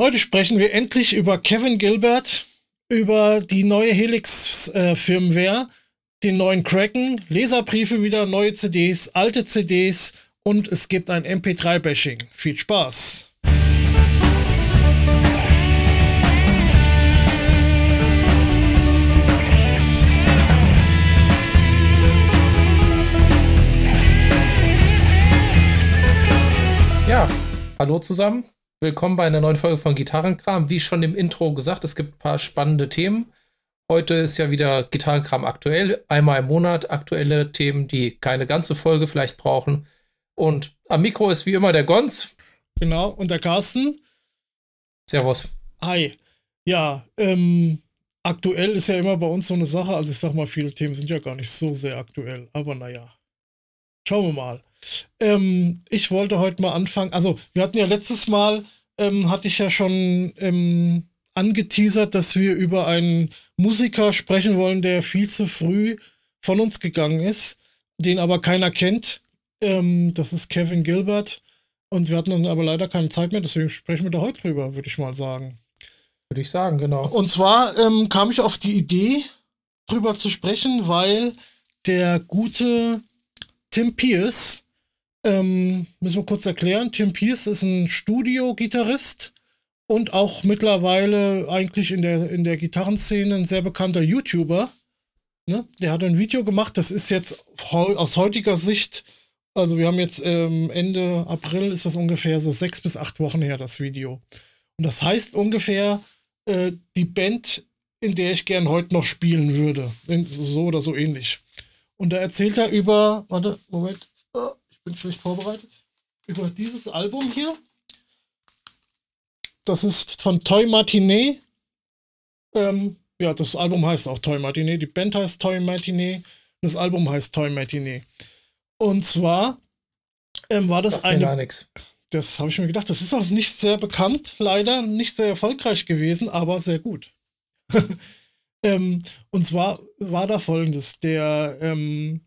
Heute sprechen wir endlich über Kevin Gilbert, über die neue Helix-Firmware, äh, den neuen Kraken, Leserbriefe wieder, neue CDs, alte CDs und es gibt ein MP3-Bashing. Viel Spaß! Ja, hallo zusammen. Willkommen bei einer neuen Folge von Gitarrenkram. Wie schon im Intro gesagt, es gibt ein paar spannende Themen. Heute ist ja wieder Gitarrenkram aktuell. Einmal im Monat aktuelle Themen, die keine ganze Folge vielleicht brauchen. Und am Mikro ist wie immer der Gonz. Genau, und der Carsten. Servus. Hi. Ja, ähm, aktuell ist ja immer bei uns so eine Sache. Also ich sag mal, viele Themen sind ja gar nicht so sehr aktuell. Aber naja, schauen wir mal. Ähm, ich wollte heute mal anfangen. Also, wir hatten ja letztes Mal, ähm, hatte ich ja schon ähm, angeteasert, dass wir über einen Musiker sprechen wollen, der viel zu früh von uns gegangen ist, den aber keiner kennt. Ähm, das ist Kevin Gilbert. Und wir hatten dann aber leider keine Zeit mehr, deswegen sprechen wir da heute drüber, würde ich mal sagen. Würde ich sagen, genau. Und zwar ähm, kam ich auf die Idee, drüber zu sprechen, weil der gute Tim Pierce ähm, müssen wir kurz erklären. Tim Pierce ist ein Studio-Gitarrist und auch mittlerweile eigentlich in der, in der Gitarrenszene ein sehr bekannter YouTuber. Ne? Der hat ein Video gemacht, das ist jetzt aus heutiger Sicht, also wir haben jetzt ähm, Ende April, ist das ungefähr so sechs bis acht Wochen her, das Video. Und das heißt ungefähr äh, die Band, in der ich gern heute noch spielen würde. So oder so ähnlich. Und da erzählt er über, warte, Moment, bin schlecht vorbereitet, über dieses Album hier. Das ist von Toy Martinet. Ähm, ja, das Album heißt auch Toy Martinet. Die Band heißt Toy Martinet. Das Album heißt Toy Martinet. Und zwar ähm, war das Sagt eine. Gar nichts. Das habe ich mir gedacht. Das ist auch nicht sehr bekannt, leider nicht sehr erfolgreich gewesen, aber sehr gut. ähm, und zwar war da folgendes: Der ähm,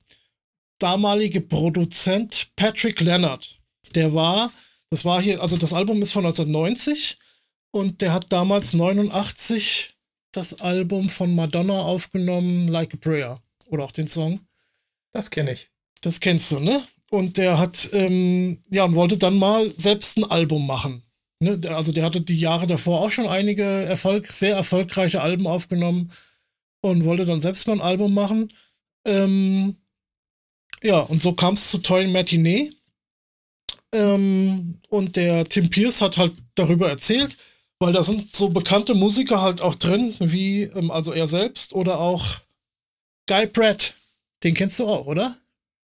damalige Produzent Patrick Leonard. Der war, das war hier, also das Album ist von 1990 und der hat damals 89 das Album von Madonna aufgenommen, Like a Prayer. Oder auch den Song. Das kenne ich. Das kennst du, ne? Und der hat, ähm, ja, und wollte dann mal selbst ein Album machen. Ne? Also der hatte die Jahre davor auch schon einige Erfolg, sehr erfolgreiche Alben aufgenommen und wollte dann selbst mal ein Album machen. Ähm, ja, und so kam es zu Toy Matinee. Ähm, und der Tim Pierce hat halt darüber erzählt, weil da sind so bekannte Musiker halt auch drin, wie ähm, also er selbst oder auch Guy Pratt. Den kennst du auch, oder?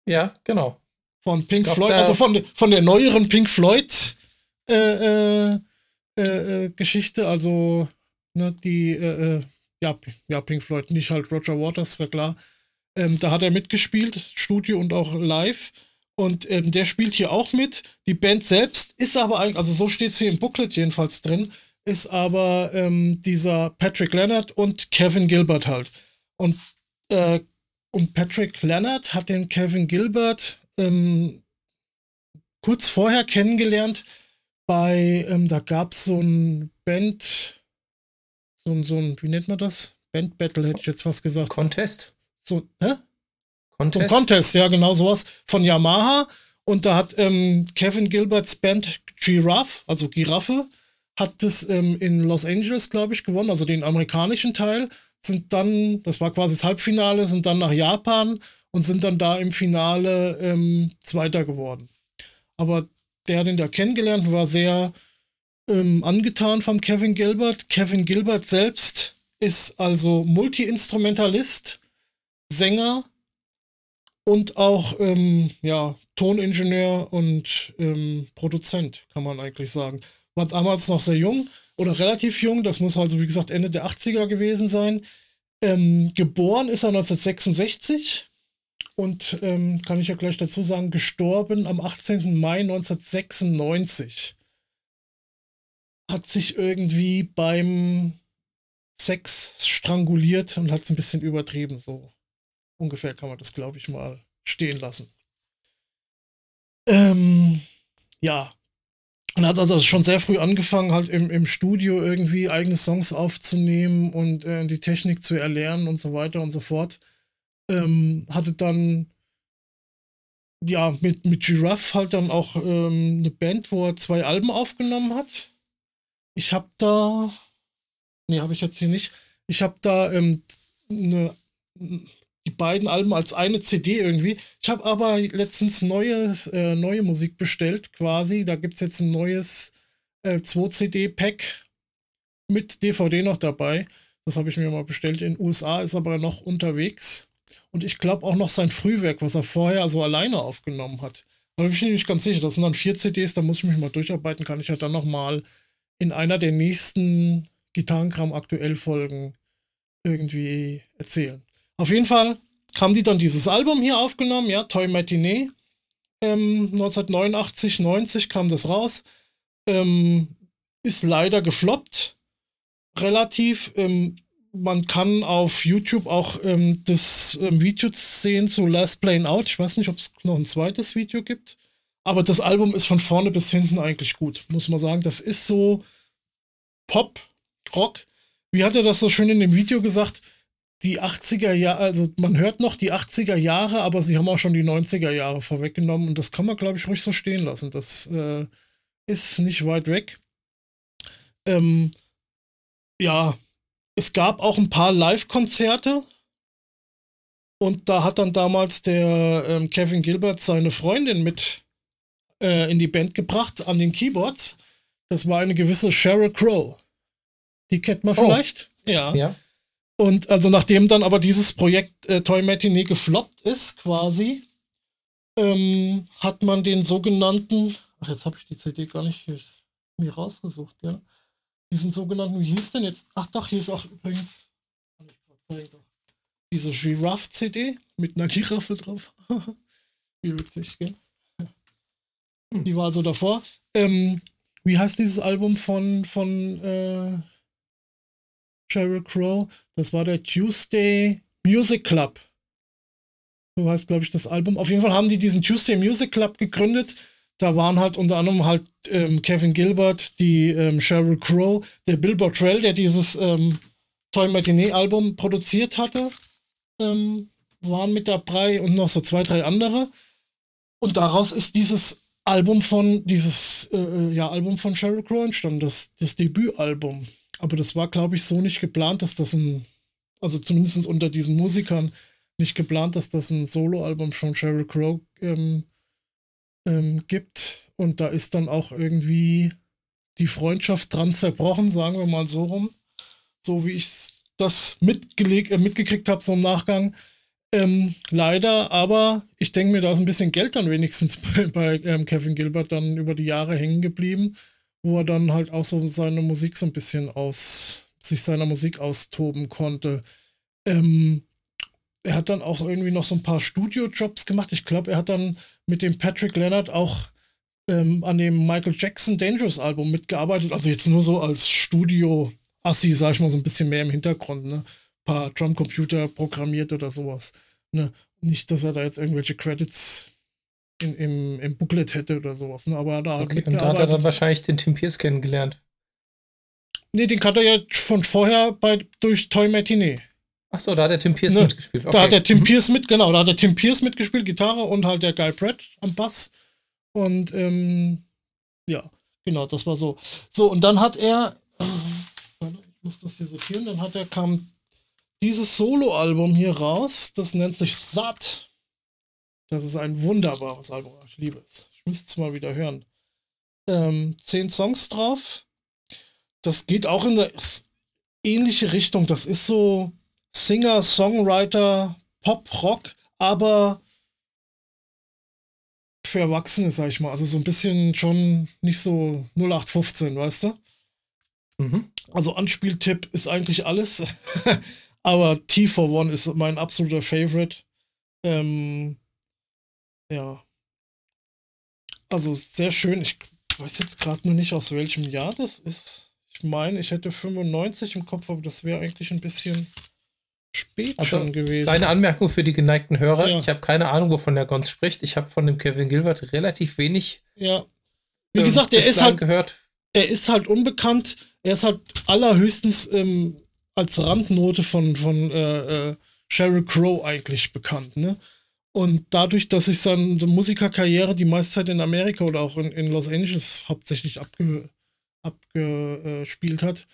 Ja, genau. Von Pink glaub, Floyd, also von, von der neueren Pink Floyd äh, äh, äh, äh Geschichte, also ne, die, äh, äh, ja, ja, Pink Floyd, nicht halt Roger Waters, war klar. Ähm, da hat er mitgespielt, Studio und auch live. Und ähm, der spielt hier auch mit. Die Band selbst ist aber eigentlich, also so steht es hier im Booklet jedenfalls drin, ist aber ähm, dieser Patrick Leonard und Kevin Gilbert halt. Und, äh, und Patrick Leonard hat den Kevin Gilbert ähm, kurz vorher kennengelernt bei, ähm, da gab es so ein Band, so ein, so ein, wie nennt man das? Band Battle hätte ich jetzt was gesagt. Contest? So, hä? Contest? So Contest, ja, genau sowas von Yamaha. Und da hat ähm, Kevin Gilberts Band Giraffe, also Giraffe, hat das ähm, in Los Angeles, glaube ich, gewonnen, also den amerikanischen Teil. Sind dann, das war quasi das Halbfinale, sind dann nach Japan und sind dann da im Finale ähm, Zweiter geworden. Aber der hat ihn da kennengelernt, war sehr ähm, angetan von Kevin Gilbert. Kevin Gilbert selbst ist also Multi-Instrumentalist Sänger und auch ähm, ja, Toningenieur und ähm, Produzent, kann man eigentlich sagen. War damals noch sehr jung oder relativ jung, das muss also wie gesagt Ende der 80er gewesen sein. Ähm, geboren ist er 1966 und ähm, kann ich ja gleich dazu sagen, gestorben am 18. Mai 1996. Hat sich irgendwie beim Sex stranguliert und hat es ein bisschen übertrieben, so Ungefähr kann man das, glaube ich, mal stehen lassen. Ähm, ja. Und hat also schon sehr früh angefangen, halt im, im Studio irgendwie eigene Songs aufzunehmen und äh, die Technik zu erlernen und so weiter und so fort. Ähm, hatte dann ja mit, mit Giraffe halt dann auch ähm, eine Band, wo er zwei Alben aufgenommen hat. Ich habe da, nee, habe ich jetzt hier nicht. Ich habe da ähm, eine die beiden Alben als eine CD irgendwie. Ich habe aber letztens neues, äh, neue Musik bestellt, quasi. Da gibt es jetzt ein neues äh, 2-CD-Pack mit DVD noch dabei. Das habe ich mir mal bestellt. In den USA ist aber noch unterwegs. Und ich glaube auch noch sein Frühwerk, was er vorher so alleine aufgenommen hat. Da bin ich nicht ganz sicher. Das sind dann vier CDs, da muss ich mich mal durcharbeiten. Kann ich ja dann nochmal in einer der nächsten Gitarrenkram aktuell Folgen irgendwie erzählen. Auf jeden Fall haben die dann dieses Album hier aufgenommen, ja, Toy Matinee. Ähm, 1989, 90 kam das raus. Ähm, ist leider gefloppt. Relativ. Ähm, man kann auf YouTube auch ähm, das ähm, Video sehen zu Last Plane Out. Ich weiß nicht, ob es noch ein zweites Video gibt. Aber das Album ist von vorne bis hinten eigentlich gut, muss man sagen. Das ist so Pop, Rock. Wie hat er das so schön in dem Video gesagt? Die 80er Jahre, also man hört noch die 80er Jahre, aber sie haben auch schon die 90er Jahre vorweggenommen und das kann man, glaube ich, ruhig so stehen lassen. Das äh, ist nicht weit weg. Ähm, ja, es gab auch ein paar Live-Konzerte und da hat dann damals der ähm, Kevin Gilbert seine Freundin mit äh, in die Band gebracht an den Keyboards. Das war eine gewisse Sheryl Crow. Die kennt man oh. vielleicht. Ja. ja. Und also nachdem dann aber dieses Projekt äh, Toy Matinee gefloppt ist, quasi, ähm, hat man den sogenannten, ach jetzt habe ich die CD gar nicht hier, mir rausgesucht, ja. Diesen sogenannten, wie hieß denn jetzt? Ach doch, hier ist auch übrigens, diese Giraffe-CD mit einer Giraffe drauf. wie witzig, gell? Hm. Die war also davor. Ähm, wie heißt dieses Album von, von äh, Sheryl Crow. Das war der Tuesday Music Club. So heißt, glaube ich, das Album. Auf jeden Fall haben die diesen Tuesday Music Club gegründet. Da waren halt unter anderem halt ähm, Kevin Gilbert, die ähm, Sheryl Crow, der Bill Bottrell, der dieses ähm, Toy Matinee Album produziert hatte, ähm, waren mit dabei und noch so zwei, drei andere. Und daraus ist dieses Album von, dieses äh, äh ja, Album von Sheryl Crow entstanden, das, das Debütalbum. Aber das war, glaube ich, so nicht geplant, dass das ein, also zumindest unter diesen Musikern nicht geplant, dass das ein Soloalbum von Sheryl Crow ähm, ähm, gibt. Und da ist dann auch irgendwie die Freundschaft dran zerbrochen, sagen wir mal so rum. So wie ich das mitgeleg äh, mitgekriegt habe, so im Nachgang. Ähm, leider, aber ich denke mir, da ist ein bisschen Geld dann wenigstens bei, bei ähm, Kevin Gilbert dann über die Jahre hängen geblieben wo er dann halt auch so seine Musik so ein bisschen aus, sich seiner Musik austoben konnte. Ähm, er hat dann auch irgendwie noch so ein paar Studio-Jobs gemacht. Ich glaube, er hat dann mit dem Patrick Leonard auch ähm, an dem Michael Jackson Dangerous Album mitgearbeitet. Also jetzt nur so als Studio-Assi, sag ich mal, so ein bisschen mehr im Hintergrund, ne? Ein paar Drumcomputer programmiert oder sowas. Ne? Nicht, dass er da jetzt irgendwelche Credits in, im, im Booklet hätte oder sowas. Ne? Aber da okay, und da hat er dann wahrscheinlich den Tim Pierce kennengelernt. Nee, den kannte er ja von vorher bei, durch Toy Matinee. Achso, da hat der Tim Pierce ne? mitgespielt. Okay. Da hat der Tim mhm. Pierce mit, genau, da hat der Tim Pierce mitgespielt, Gitarre und halt der Guy Pratt am Bass. Und ähm, ja, genau, das war so. So, und dann hat er, äh, ich muss das hier sortieren, dann hat er, kam dieses Solo-Album hier raus, das nennt sich Satt. Das ist ein wunderbares Album. Ich liebe es. Ich müsste es mal wieder hören. Ähm, zehn Songs drauf. Das geht auch in eine ähnliche Richtung. Das ist so Singer, Songwriter, Pop, Rock, aber für Erwachsene, sag ich mal. Also so ein bisschen schon nicht so 0815, weißt du? Mhm. Also Anspieltipp ist eigentlich alles. aber T for One ist mein absoluter Favorite. Ähm, ja. Also sehr schön. Ich weiß jetzt gerade nur nicht, aus welchem Jahr das ist. Ich meine, ich hätte 95 im Kopf, aber das wäre eigentlich ein bisschen spät also, schon gewesen. Deine Anmerkung für die geneigten Hörer. Ja. Ich habe keine Ahnung, wovon der Gons spricht. Ich habe von dem Kevin Gilbert relativ wenig ja. Wie ähm, gesagt, er ist halt gehört? Er ist halt unbekannt. Er ist halt allerhöchstens ähm, als Randnote von von äh, äh, Sheryl Crow eigentlich bekannt, ne? Und dadurch, dass sich seine Musikerkarriere die meiste Zeit in Amerika oder auch in, in Los Angeles hauptsächlich abge, abgespielt hat,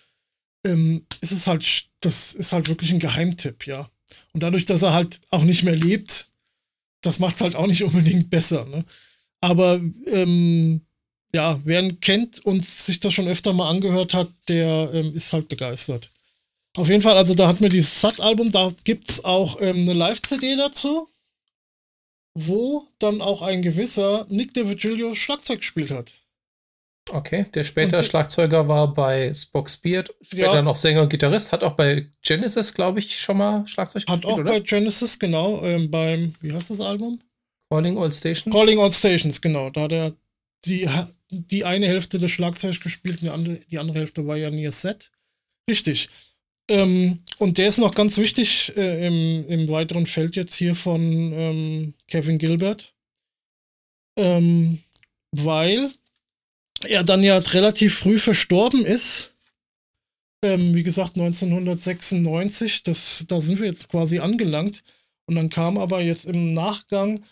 ähm, ist es halt, das ist halt wirklich ein Geheimtipp, ja. Und dadurch, dass er halt auch nicht mehr lebt, das macht es halt auch nicht unbedingt besser, ne? Aber ähm, ja, wer ihn kennt und sich das schon öfter mal angehört hat, der ähm, ist halt begeistert. Auf jeden Fall, also da hat mir dieses Sat-Album, da gibt es auch ähm, eine Live-CD dazu, wo dann auch ein gewisser Nick DeVigilio Schlagzeug gespielt hat. Okay, der später und Schlagzeuger war bei Spock's Beard, später ja. noch Sänger und Gitarrist, hat auch bei Genesis, glaube ich, schon mal Schlagzeug hat gespielt, Hat auch oder? bei Genesis, genau, ähm, beim, wie heißt das Album? Calling All Stations. Calling All Stations, genau. Da hat er die, die eine Hälfte des Schlagzeugs gespielt und die andere, die andere Hälfte war ja Near Set. Richtig. Ähm, und der ist noch ganz wichtig äh, im, im weiteren Feld jetzt hier von ähm, Kevin Gilbert. Ähm, weil er dann ja relativ früh verstorben ist. Ähm, wie gesagt, 1996, das, da sind wir jetzt quasi angelangt. Und dann kam aber jetzt im Nachgang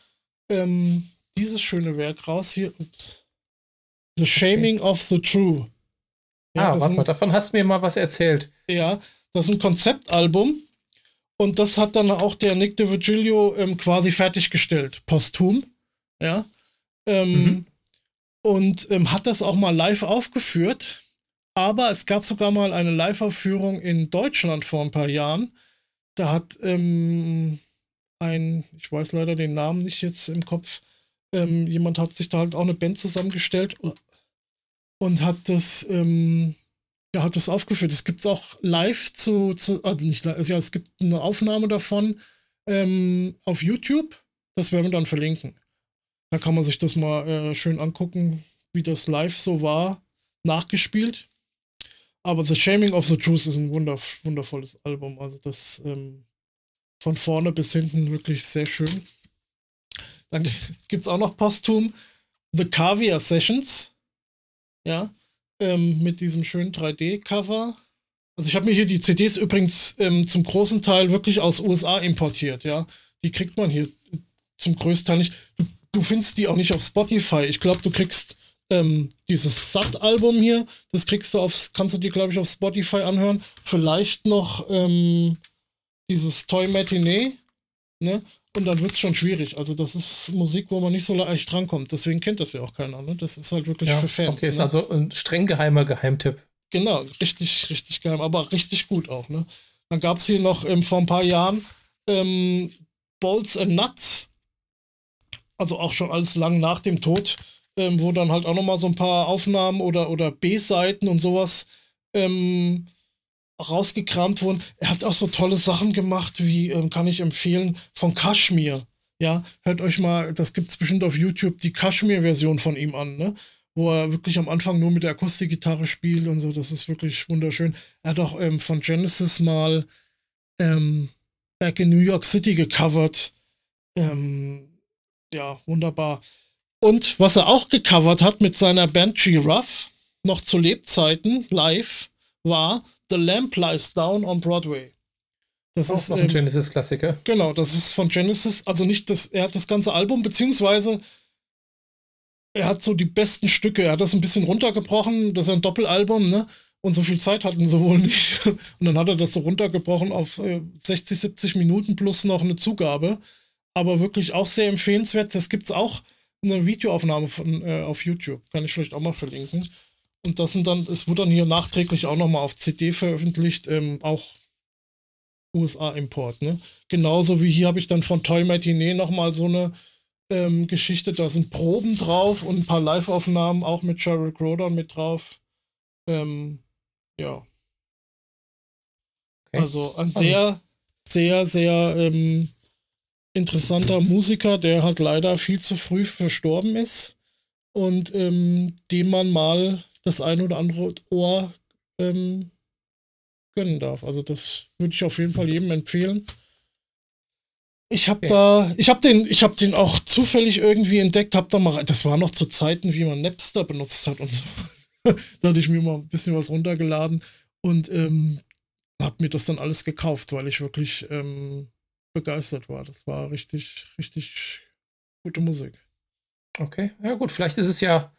ähm, dieses schöne Werk raus hier. The Shaming okay. of the True. Ja, ah, warte mal, davon hast du mir mal was erzählt. Ja, das ist ein Konzeptalbum. Und das hat dann auch der Nick DeVigilio ähm, quasi fertiggestellt, posthum. Ja. Ähm, mhm. Und ähm, hat das auch mal live aufgeführt. Aber es gab sogar mal eine Live-Aufführung in Deutschland vor ein paar Jahren. Da hat ähm, ein, ich weiß leider den Namen nicht jetzt im Kopf, ähm, jemand hat sich da halt auch eine Band zusammengestellt und hat das, ähm, ja, hat das aufgeführt. Es gibt auch live zu, zu, also nicht live, also ja, es gibt eine Aufnahme davon ähm, auf YouTube. Das werden wir dann verlinken. Da kann man sich das mal äh, schön angucken, wie das live so war, nachgespielt. Aber The Shaming of the Truth ist ein wunder, wundervolles Album. Also das ähm, von vorne bis hinten wirklich sehr schön. Dann gibt es auch noch posthum The Caviar Sessions. Ja, ähm, mit diesem schönen 3D-Cover. Also ich habe mir hier die CDs übrigens ähm, zum großen Teil wirklich aus USA importiert, ja. Die kriegt man hier zum größten Teil nicht. Du, du findest die auch nicht auf Spotify. Ich glaube, du kriegst ähm, dieses Sat-Album hier, das kriegst du auf, kannst du dir, glaube ich, auf Spotify anhören. Vielleicht noch ähm, dieses Toy Matinee, ne? Und dann wird es schon schwierig. Also, das ist Musik, wo man nicht so leicht drankommt. Deswegen kennt das ja auch keiner. Ne? Das ist halt wirklich ja, für Fans. Okay, ne? ist also ein streng geheimer Geheimtipp. Genau, richtig, richtig geheim, aber richtig gut auch. Ne? Dann gab es hier noch ähm, vor ein paar Jahren ähm, Bolts and Nuts. Also auch schon alles lang nach dem Tod, ähm, wo dann halt auch nochmal so ein paar Aufnahmen oder, oder B-Seiten und sowas ähm, rausgekramt wurden. Er hat auch so tolle Sachen gemacht, wie ähm, kann ich empfehlen, von Kashmir. Ja, hört euch mal, das gibt es bestimmt auf YouTube, die Kashmir-Version von ihm an, ne? Wo er wirklich am Anfang nur mit der Akustikgitarre spielt und so. Das ist wirklich wunderschön. Er hat auch ähm, von Genesis mal ähm, Back in New York City gecovert. Ähm, ja, wunderbar. Und was er auch gecovert hat mit seiner Band G-Ruff, noch zu Lebzeiten live, war The Lamp Lies Down on Broadway. Das auch ist noch ein ähm, Genesis-Klassiker. Genau, das ist von Genesis, also nicht das, er hat das ganze Album, beziehungsweise er hat so die besten Stücke, er hat das ein bisschen runtergebrochen, das ist ein Doppelalbum, ne? Und so viel Zeit hatten sie wohl nicht. Und dann hat er das so runtergebrochen auf äh, 60, 70 Minuten plus noch eine Zugabe. Aber wirklich auch sehr empfehlenswert. Das gibt es auch eine Videoaufnahme von, äh, auf YouTube. Kann ich vielleicht auch mal verlinken. Und das sind dann, es wurde dann hier nachträglich auch nochmal auf CD veröffentlicht, ähm, auch USA-Import, ne? Genauso wie hier habe ich dann von Toy Matinee nochmal so eine ähm, Geschichte, da sind Proben drauf und ein paar Live-Aufnahmen auch mit Sheryl Crow mit drauf. Ähm, ja. Okay. Also ein sehr, sehr, sehr ähm, interessanter Musiker, der halt leider viel zu früh verstorben ist und ähm, dem man mal das ein oder andere Ohr ähm, gönnen darf. Also das würde ich auf jeden Fall jedem empfehlen. Ich habe okay. da, ich habe den, ich habe den auch zufällig irgendwie entdeckt, habe da mal, das war noch zu Zeiten, wie man Napster benutzt hat und so. da hatte ich mir mal ein bisschen was runtergeladen und ähm, habe mir das dann alles gekauft, weil ich wirklich ähm, begeistert war. Das war richtig, richtig gute Musik. Okay, ja gut, vielleicht ist es ja,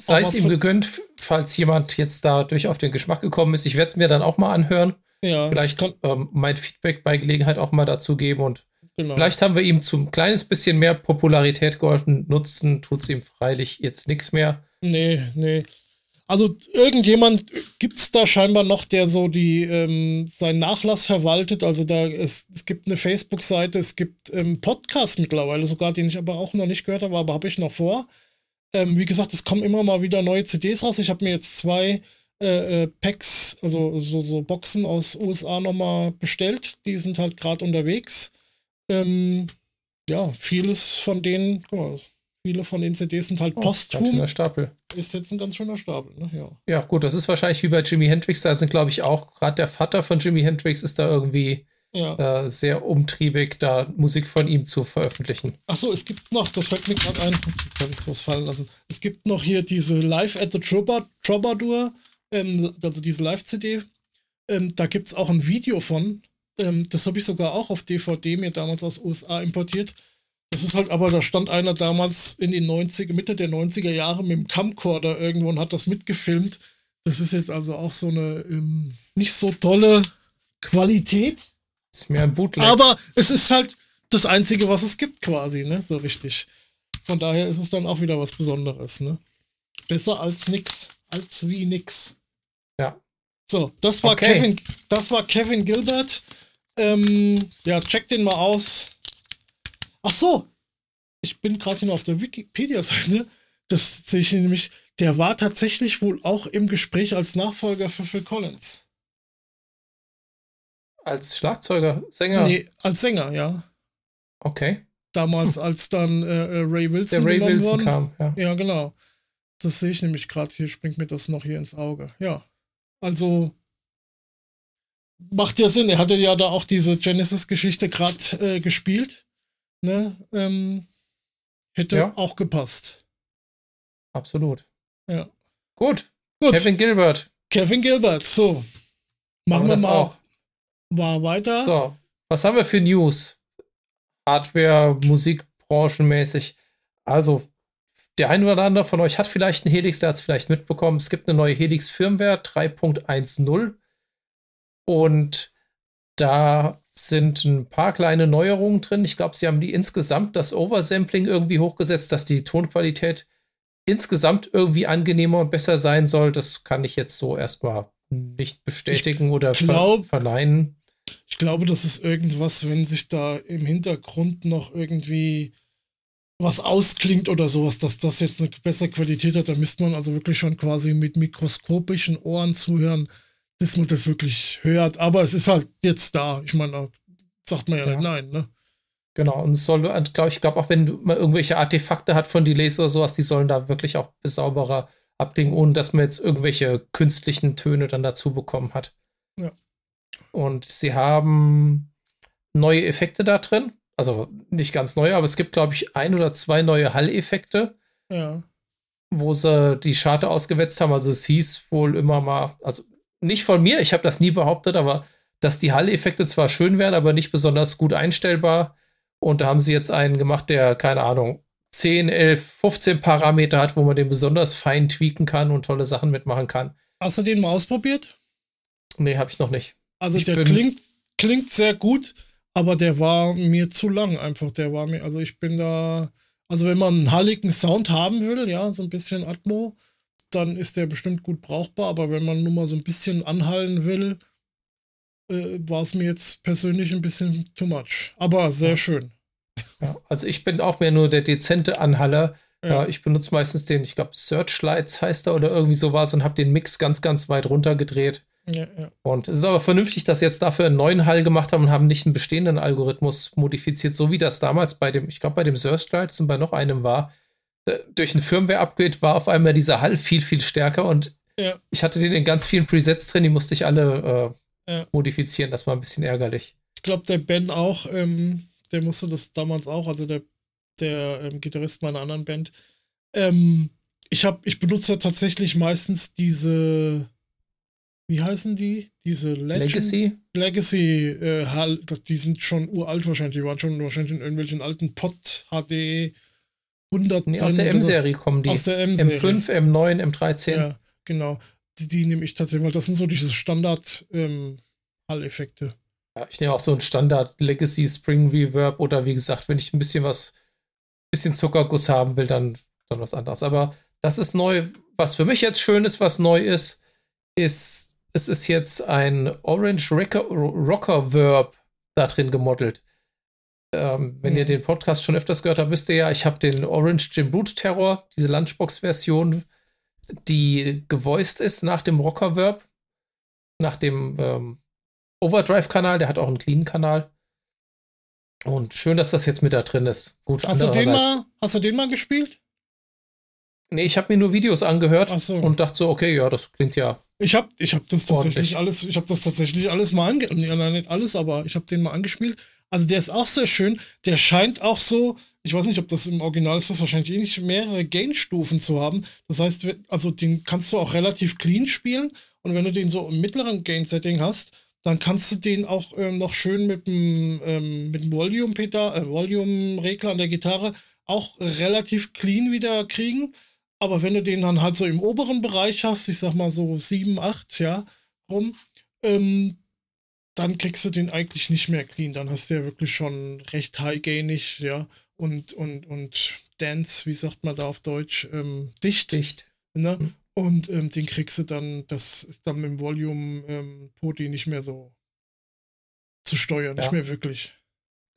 sei es ihm gegönnt, falls jemand jetzt dadurch auf den Geschmack gekommen ist. Ich werde es mir dann auch mal anhören. Ja. Vielleicht ähm, mein Feedback bei Gelegenheit auch mal dazu geben und genau. vielleicht haben wir ihm zum kleines bisschen mehr Popularität geholfen. Nutzen tut es ihm freilich jetzt nichts mehr. Nee, nee. Also irgendjemand gibt es da scheinbar noch, der so die ähm, seinen Nachlass verwaltet. Also da es, es gibt eine Facebook-Seite, es gibt ähm, Podcast mittlerweile sogar, den ich aber auch noch nicht gehört habe, aber habe ich noch vor. Ähm, wie gesagt, es kommen immer mal wieder neue CDs raus. Ich habe mir jetzt zwei äh, äh, Packs, also so, so Boxen aus USA nochmal bestellt. Die sind halt gerade unterwegs. Ähm, ja, vieles von denen, guck mal, Viele von den CDs sind halt oh, posthum. Schöner Stapel. Ist jetzt ein ganz schöner Stapel, ne? Ja. ja, gut, das ist wahrscheinlich wie bei Jimi Hendrix. Da sind, glaube ich, auch gerade der Vater von Jimi Hendrix ist da irgendwie ja. äh, sehr umtriebig, da Musik von ihm zu veröffentlichen. Achso, es gibt noch, das fällt mir gerade ein, habe ich was fallen lassen. Es gibt noch hier diese Live at the Troubadour, ähm, also diese Live-CD. Ähm, da gibt es auch ein Video von. Ähm, das habe ich sogar auch auf DVD mir damals aus USA importiert das ist halt, aber da stand einer damals in den 90er, Mitte der 90er Jahre mit dem Camcorder irgendwo und hat das mitgefilmt. Das ist jetzt also auch so eine ähm, nicht so tolle Qualität. Ist mehr ein Bootleg. Aber es ist halt das Einzige, was es gibt, quasi, ne? So richtig. Von daher ist es dann auch wieder was Besonderes, ne? Besser als nix. Als wie nix. Ja. So, das war okay. Kevin, das war Kevin Gilbert. Ähm, ja, check den mal aus. Ach so, ich bin gerade hier noch auf der Wikipedia-Seite. Das sehe ich nämlich. Der war tatsächlich wohl auch im Gespräch als Nachfolger für Phil Collins. Als Schlagzeuger, Sänger? Nee, als Sänger, ja. Okay. Damals, als dann äh, äh Ray Wilson, Der Ray Wilson worden. kam, ja. Ja, genau. Das sehe ich nämlich gerade hier, springt mir das noch hier ins Auge. Ja. Also macht ja Sinn. Er hatte ja da auch diese Genesis-Geschichte gerade äh, gespielt ne, ähm, hätte ja. auch gepasst. Absolut. Ja. Gut. Gut. Kevin Gilbert. Kevin Gilbert, so. Machen wir, wir mal, auch. Mal weiter. So, was haben wir für News? Hardware, Musik, branchenmäßig. Also, der eine oder andere von euch hat vielleicht einen Helix, der hat es vielleicht mitbekommen. Es gibt eine neue Helix-Firmware 3.10 und da sind ein paar kleine Neuerungen drin. Ich glaube, sie haben die insgesamt das Oversampling irgendwie hochgesetzt, dass die Tonqualität insgesamt irgendwie angenehmer und besser sein soll. Das kann ich jetzt so erstmal nicht bestätigen ich oder glaub, ver verneinen. Ich glaube, das ist irgendwas, wenn sich da im Hintergrund noch irgendwie was ausklingt oder sowas, dass das jetzt eine bessere Qualität hat, da müsste man also wirklich schon quasi mit mikroskopischen Ohren zuhören bis man das wirklich hört. Aber es ist halt jetzt da. Ich meine, da sagt man ja, ja. nicht nein, ne? Genau, und es soll, glaube ich, glaube auch, wenn man irgendwelche Artefakte hat von Delays oder sowas, die sollen da wirklich auch sauberer abdingen, ohne dass man jetzt irgendwelche künstlichen Töne dann dazu bekommen hat. Ja. Und sie haben neue Effekte da drin. Also nicht ganz neue, aber es gibt, glaube ich, ein oder zwei neue Hall-Effekte. Ja. Wo sie die Scharte ausgewetzt haben. Also es hieß wohl immer mal, also nicht von mir, ich habe das nie behauptet, aber dass die Hall-Effekte zwar schön wären, aber nicht besonders gut einstellbar. Und da haben sie jetzt einen gemacht, der, keine Ahnung, 10, 11, 15 Parameter hat, wo man den besonders fein tweaken kann und tolle Sachen mitmachen kann. Hast du den mal ausprobiert? Nee, habe ich noch nicht. Also ich der klingt, klingt sehr gut, aber der war mir zu lang einfach. Der war mir, also ich bin da, also wenn man einen halligen Sound haben will, ja, so ein bisschen Atmo, dann ist der bestimmt gut brauchbar. Aber wenn man nur mal so ein bisschen anhallen will, äh, war es mir jetzt persönlich ein bisschen too much. Aber sehr schön. Ja, also ich bin auch mehr nur der dezente Anhaller. Ja. ich benutze meistens den, ich glaube, Searchlights heißt er oder irgendwie sowas und habe den Mix ganz, ganz weit runtergedreht. Ja, ja. Und es ist aber vernünftig, dass sie jetzt dafür einen neuen Hall gemacht haben und haben nicht einen bestehenden Algorithmus modifiziert, so wie das damals bei dem, ich glaube, bei dem Searchlights und bei noch einem war durch ein Firmware-Upgrade war auf einmal dieser Hall viel, viel stärker und ja. ich hatte den in ganz vielen Presets drin, die musste ich alle äh, modifizieren. Das war ein bisschen ärgerlich. Ich glaube, der Ben auch, ähm, der musste das damals auch, also der, der ähm, Gitarrist meiner anderen Band. Ähm, ich habe, ich benutze ja tatsächlich meistens diese, wie heißen die? Diese Legend? Legacy? Legacy, äh, die sind schon uralt wahrscheinlich, die waren schon wahrscheinlich in irgendwelchen alten Pot HD 100. Nee, aus der M-Serie kommen die. Aus der M-Serie. M5, M9, M13. Ja, genau. Die, die nehme ich tatsächlich, weil das sind so diese Standard ähm, Hall-Effekte. Ja, ich nehme auch so ein Standard Legacy Spring Reverb oder wie gesagt, wenn ich ein bisschen was, bisschen Zuckerguss haben will, dann, dann was anderes. Aber das ist neu. Was für mich jetzt schön ist, was neu ist, ist, es ist jetzt ein Orange Rocker, Rocker Verb da drin gemodelt. Ähm, wenn mhm. ihr den Podcast schon öfters gehört habt, wisst ihr ja, ich habe den Orange Jim Boot Terror, diese Lunchbox-Version, die gevoiced ist nach dem Rocker Verb, nach dem ähm, Overdrive-Kanal, der hat auch einen Clean-Kanal. Und schön, dass das jetzt mit da drin ist. Gut, hast, du den mal, hast du den mal gespielt? Nee, ich habe mir nur Videos angehört so. und dachte so, okay, ja, das klingt ja. Ich habe ich hab das tatsächlich alles, ich habe das tatsächlich alles mal angespielt. Ja, nicht alles, aber ich habe den mal angespielt. Also der ist auch sehr schön. Der scheint auch so, ich weiß nicht, ob das im Original ist, das wahrscheinlich eh nicht mehrere Gain-Stufen zu haben. Das heißt, also den kannst du auch relativ clean spielen. Und wenn du den so im mittleren Gain-Setting hast, dann kannst du den auch ähm, noch schön mit dem, ähm, mit dem äh, Volume-Regler an der Gitarre auch relativ clean wieder kriegen. Aber wenn du den dann halt so im oberen Bereich hast, ich sag mal so 7, 8, ja, rum, ähm, dann kriegst du den eigentlich nicht mehr clean. Dann hast du ja wirklich schon recht high-gainig, ja, und, und, und Dance, wie sagt man da auf Deutsch, ähm, dicht. Dicht. Ne? Mhm. Und ähm, den kriegst du dann, das ist dann mit dem Volume ähm, Poti nicht mehr so zu steuern, ja. nicht mehr wirklich.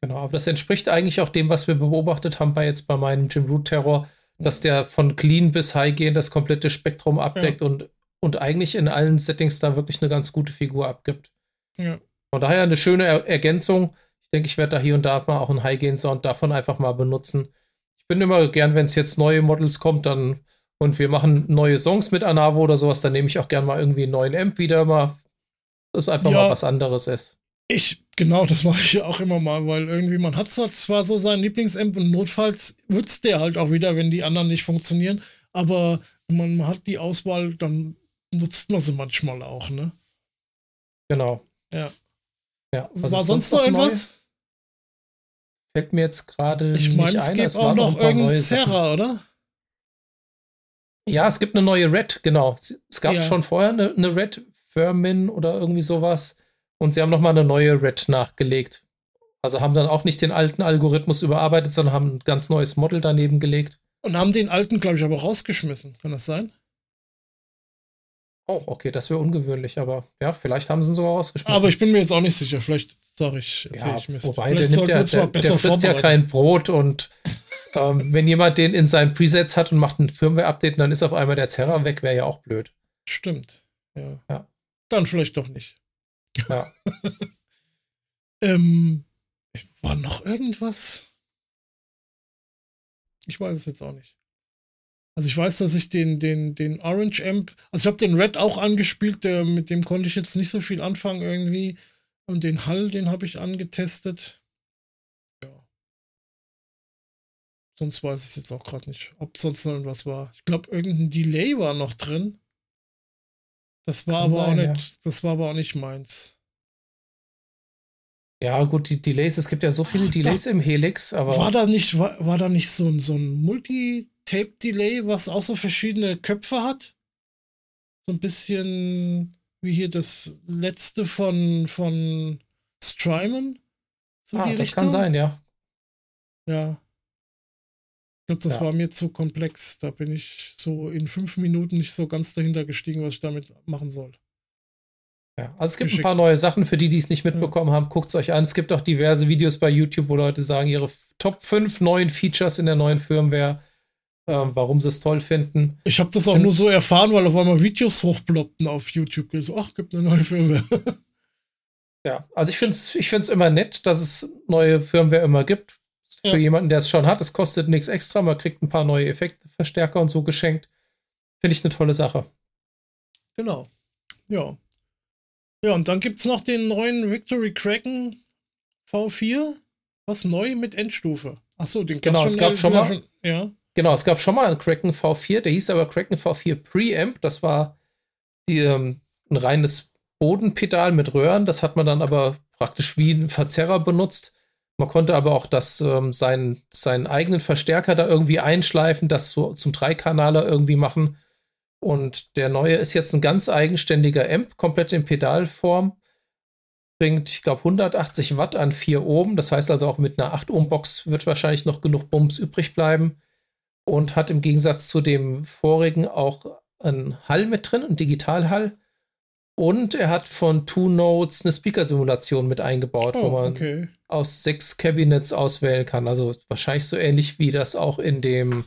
Genau, aber das entspricht eigentlich auch dem, was wir beobachtet haben bei jetzt bei meinem Jim Root Terror, dass der von clean bis high gehen das komplette Spektrum abdeckt ja. und, und eigentlich in allen Settings da wirklich eine ganz gute Figur abgibt. Ja. Von daher eine schöne er Ergänzung. Ich denke, ich werde da hier und da mal auch einen High-Gain-Sound davon einfach mal benutzen. Ich bin immer gern, wenn es jetzt neue Models kommt, dann und wir machen neue Songs mit Anavo oder sowas, dann nehme ich auch gern mal irgendwie einen neuen Amp wieder mal. Das einfach ja, mal was anderes ist. Ich, genau, das mache ich ja auch immer mal, weil irgendwie man hat zwar so seinen Lieblingsamp und notfalls wird's der halt auch wieder, wenn die anderen nicht funktionieren, aber man hat die Auswahl, dann nutzt man sie manchmal auch, ne? Genau. Ja. ja. Was war sonst noch irgendwas? Fällt mir jetzt gerade. Ich meine, es gibt auch noch, noch irgendein Serra, oder? Ja, es gibt eine neue Red, genau. Es gab ja. schon vorher eine, eine Red Vermin oder irgendwie sowas. Und sie haben nochmal eine neue Red nachgelegt. Also haben dann auch nicht den alten Algorithmus überarbeitet, sondern haben ein ganz neues Model daneben gelegt. Und haben den alten, glaube ich, aber rausgeschmissen. Kann das sein? Oh, okay, das wäre ungewöhnlich, aber ja, vielleicht haben sie ihn sogar rausgeschmissen. Aber ich bin mir jetzt auch nicht sicher. Vielleicht sage ich, erzähle ja, ich Mist. Wobei, der, nimmt ja, der, der frisst ja kein Brot und ähm, wenn jemand den in seinen Presets hat und macht ein Firmware-Update, dann ist auf einmal der Zerrer weg, wäre ja auch blöd. Stimmt. Ja. ja. Dann vielleicht doch nicht. Ja. ähm, war noch irgendwas? Ich weiß es jetzt auch nicht. Also ich weiß, dass ich den, den, den Orange Amp, also ich habe den Red auch angespielt, der, mit dem konnte ich jetzt nicht so viel anfangen irgendwie. Und den Hall, den habe ich angetestet. Sonst weiß ich jetzt auch gerade nicht, ob sonst noch irgendwas war. Ich glaube, irgendein Delay war noch drin. Das war Kann aber sein, auch nicht, ja. das war aber auch nicht meins. Ja, gut, die Delays, es gibt ja so viele Ach, Delays da, im Helix, aber. War da nicht, war, war da nicht so ein, so ein Multi-Tape-Delay, was auch so verschiedene Köpfe hat? So ein bisschen wie hier das letzte von, von Strymon? So ah, das Richtung? kann sein, ja. Ja. Ich glaube, das ja. war mir zu komplex. Da bin ich so in fünf Minuten nicht so ganz dahinter gestiegen, was ich damit machen soll. Ja, also es gibt Geschickt. ein paar neue Sachen für die, die es nicht mitbekommen ja. haben. Guckt es euch an. Es gibt auch diverse Videos bei YouTube, wo Leute sagen, ihre Top 5 neuen Features in der neuen Firmware, äh, warum sie es toll finden. Ich habe das auch Sind nur so erfahren, weil auf einmal Videos hochploppten auf YouTube. So, ach, gibt eine neue Firmware. ja, also ich finde es ich find's immer nett, dass es neue Firmware immer gibt ja. für jemanden, der es schon hat. Es kostet nichts extra, man kriegt ein paar neue Effekte, Verstärker und so geschenkt. Finde ich eine tolle Sache. Genau. Ja. Ja, und dann gibt es noch den neuen Victory Kraken V4. Was neu mit Endstufe? Achso, den genau, es gab schon mal. Schon, ja. Genau, es gab schon mal einen Kraken V4, der hieß aber Kraken V4 Preamp. Das war die, ähm, ein reines Bodenpedal mit Röhren. Das hat man dann aber praktisch wie ein Verzerrer benutzt. Man konnte aber auch das, ähm, seinen, seinen eigenen Verstärker da irgendwie einschleifen, das so zum Dreikanaler irgendwie machen. Und der neue ist jetzt ein ganz eigenständiger Amp, komplett in Pedalform. Bringt, ich glaube, 180 Watt an 4 Ohm. Das heißt also auch mit einer 8 Ohm Box wird wahrscheinlich noch genug Bums übrig bleiben. Und hat im Gegensatz zu dem vorigen auch einen Hall mit drin, einen Digitalhall. Und er hat von Two Notes eine Speaker-Simulation mit eingebaut, oh, wo man okay. aus sechs Cabinets auswählen kann. Also wahrscheinlich so ähnlich wie das auch in dem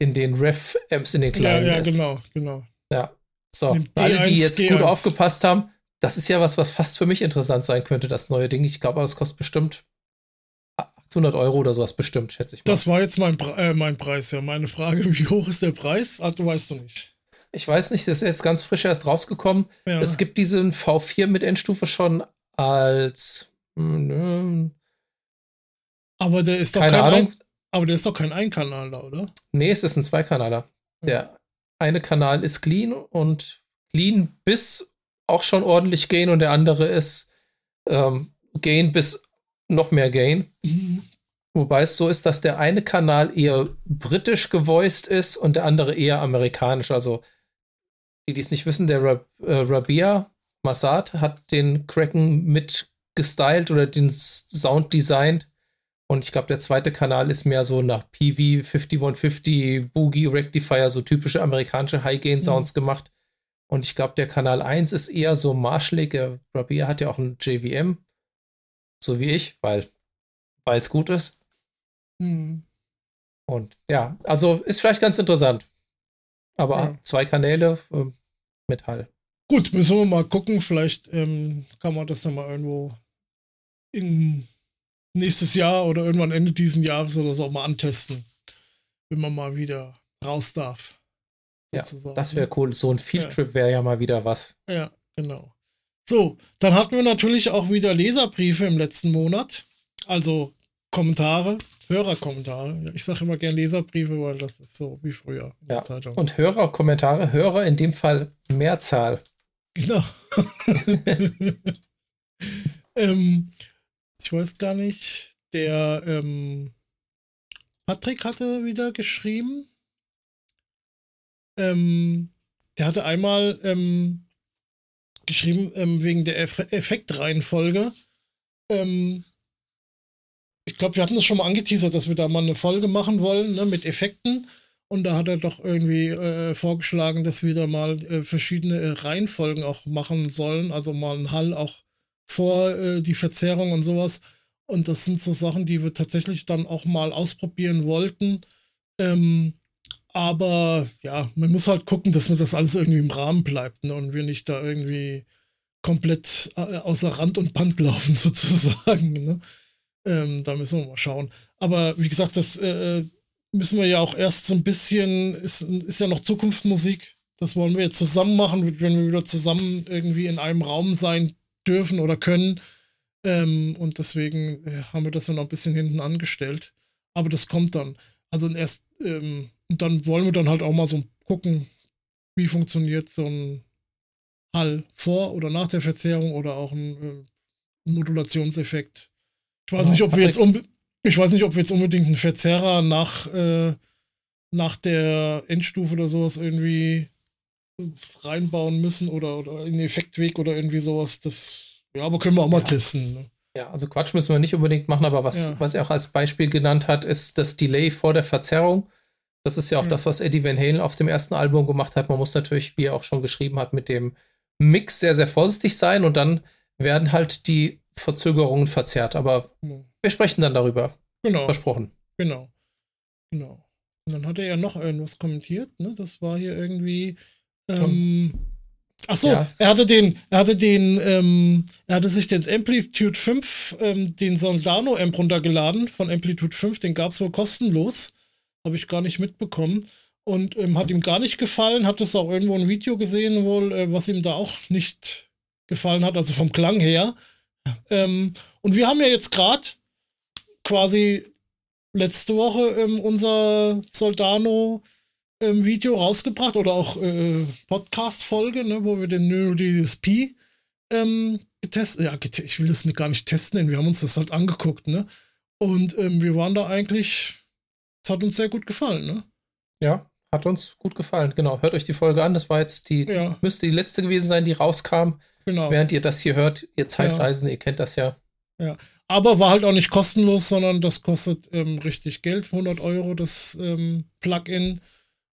in den Ref-Amps in den kleinen Ja, ja, ist. genau, genau. Ja. So, alle, die jetzt G1. gut aufgepasst haben, das ist ja was, was fast für mich interessant sein könnte, das neue Ding. Ich glaube, es kostet bestimmt 800 Euro oder sowas bestimmt, schätze ich mal. Das war jetzt mein, äh, mein Preis, ja. Meine Frage, wie hoch ist der Preis? Ah, du weißt du nicht. Ich weiß nicht, das ist jetzt ganz frisch erst rausgekommen. Ja. Es gibt diesen V4 mit Endstufe schon als. Mh, aber der ist doch keine kein Ahnung. Ein, aber der ist doch kein Einkanaler, oder? Nee, es ist ein Zweikanaler. Der eine Kanal ist clean und clean bis auch schon ordentlich Gain und der andere ist ähm, Gain bis noch mehr Gain. Mhm. Wobei es so ist, dass der eine Kanal eher britisch gevoiced ist und der andere eher amerikanisch. Also, die, die es nicht wissen, der Rab äh, Rabia Massad hat den Kraken mit gestylt oder den Sound designt. Und ich glaube, der zweite Kanal ist mehr so nach PV 5150, Boogie, Rectifier, so typische amerikanische High-Gain-Sounds mhm. gemacht. Und ich glaube, der Kanal 1 ist eher so marschlig. Rabia hat ja auch ein JVM, so wie ich, weil es gut ist. Mhm. Und ja, also ist vielleicht ganz interessant. Aber ja. zwei Kanäle äh, mit Hall. Gut, müssen wir mal gucken. Vielleicht ähm, kann man das dann mal irgendwo in nächstes Jahr oder irgendwann Ende dieses Jahres oder so mal antesten, wenn man mal wieder raus darf. Ja, das wäre cool. So ein Fieldtrip ja. wäre ja mal wieder was. Ja, genau. So, dann hatten wir natürlich auch wieder Leserbriefe im letzten Monat. Also Kommentare, Hörerkommentare. Ich sage immer gern Leserbriefe, weil das ist so wie früher in ja. der Zeitung. Und Hörerkommentare, Hörer in dem Fall Mehrzahl. Genau. ähm, ich weiß gar nicht, der ähm, Patrick hatte wieder geschrieben. Ähm, der hatte einmal ähm, geschrieben ähm, wegen der Eff Effektreihenfolge. Ähm, ich glaube, wir hatten das schon mal angeteasert, dass wir da mal eine Folge machen wollen ne, mit Effekten. Und da hat er doch irgendwie äh, vorgeschlagen, dass wir da mal äh, verschiedene Reihenfolgen auch machen sollen. Also mal einen Hall auch vor äh, die Verzerrung und sowas. Und das sind so Sachen, die wir tatsächlich dann auch mal ausprobieren wollten. Ähm, aber ja, man muss halt gucken, dass man das alles irgendwie im Rahmen bleibt ne? und wir nicht da irgendwie komplett äh, außer Rand und Band laufen, sozusagen. Ne? Ähm, da müssen wir mal schauen. Aber wie gesagt, das äh, müssen wir ja auch erst so ein bisschen, ist, ist ja noch Zukunftsmusik. Das wollen wir jetzt zusammen machen, wenn wir wieder zusammen irgendwie in einem Raum sein dürfen oder können. Ähm, und deswegen äh, haben wir das dann noch ein bisschen hinten angestellt. Aber das kommt dann. Also erst, ähm, und dann wollen wir dann halt auch mal so gucken, wie funktioniert so ein Hall vor oder nach der Verzehrung oder auch ein äh, Modulationseffekt. Ich weiß nicht, ob wir jetzt ich weiß nicht, ob wir jetzt unbedingt einen Verzerrer nach, äh, nach der Endstufe oder sowas irgendwie reinbauen müssen oder, oder in den Effektweg oder irgendwie sowas. Das ja, aber können wir auch mal ja. testen. Ne? Ja, also Quatsch müssen wir nicht unbedingt machen, aber was, ja. was er auch als Beispiel genannt hat, ist das Delay vor der Verzerrung. Das ist ja auch ja. das, was Eddie Van Halen auf dem ersten Album gemacht hat. Man muss natürlich, wie er auch schon geschrieben hat, mit dem Mix sehr, sehr vorsichtig sein und dann werden halt die Verzögerungen verzerrt. Aber wir sprechen dann darüber. Genau. Versprochen. Genau. Genau. Und dann hat er ja noch irgendwas kommentiert, ne? Das war hier irgendwie. Ähm, Ach so, ja. er hatte den, er hatte den, ähm, er hatte sich den Amplitude 5, ähm, den Soldano Amp runtergeladen von Amplitude 5, den gab es wohl kostenlos. Habe ich gar nicht mitbekommen. Und ähm, hat ihm gar nicht gefallen, hat es auch irgendwo ein Video gesehen, wohl, äh, was ihm da auch nicht gefallen hat, also vom Klang her. Ähm, und wir haben ja jetzt gerade quasi letzte Woche ähm, unser Soldano ähm, Video rausgebracht oder auch äh, Podcast-Folge, ne, wo wir den NeuroDSP ähm, getestet, ja, ich will das gar nicht testen, denn wir haben uns das halt angeguckt, ne? Und ähm, wir waren da eigentlich, es hat uns sehr gut gefallen, ne? Ja, hat uns gut gefallen, genau. Hört euch die Folge an, das war jetzt die, ja. müsste die letzte gewesen sein, die rauskam. Genau. Während ihr das hier hört, ihr Zeitreisen, ja. ihr kennt das ja. Ja, aber war halt auch nicht kostenlos, sondern das kostet ähm, richtig Geld, 100 Euro das ähm, Plugin.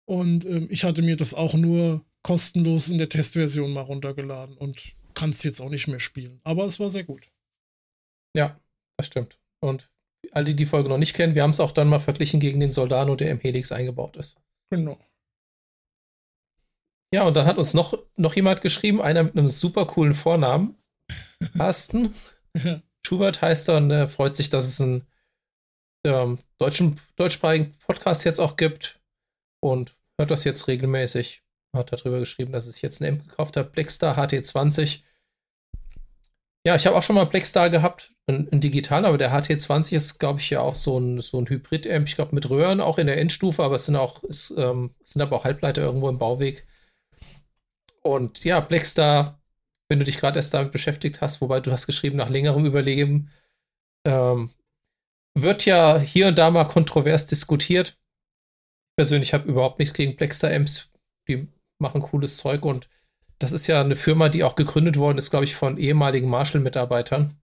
Und ähm, ich hatte mir das auch nur kostenlos in der Testversion mal runtergeladen und kann es jetzt auch nicht mehr spielen. Aber es war sehr gut. Ja, das stimmt. Und alle, die die Folge noch nicht kennen, wir haben es auch dann mal verglichen gegen den Soldano, der im Helix eingebaut ist. Genau. Ja, und dann hat uns noch, noch jemand geschrieben, einer mit einem super coolen Vornamen. Carsten. Schubert heißt er und er freut sich, dass es einen ähm, deutschen, deutschsprachigen Podcast jetzt auch gibt und hört das jetzt regelmäßig. Hat darüber geschrieben, dass es jetzt ein M gekauft hat, Blackstar HT20. Ja, ich habe auch schon mal Blackstar gehabt, ein, digital, aber der HT20 ist, glaube ich, ja auch so ein, so ein Hybrid-Amp, ich glaube mit Röhren, auch in der Endstufe, aber es sind auch, ist, ähm, sind aber auch Halbleiter irgendwo im Bauweg. Und ja, Blackstar wenn du dich gerade erst damit beschäftigt hast, wobei du hast geschrieben, nach längerem Überlegen, ähm, wird ja hier und da mal kontrovers diskutiert. Ich persönlich habe überhaupt nichts gegen Blackstar Amps. Die machen cooles Zeug und das ist ja eine Firma, die auch gegründet worden ist, glaube ich, von ehemaligen Marshall-Mitarbeitern.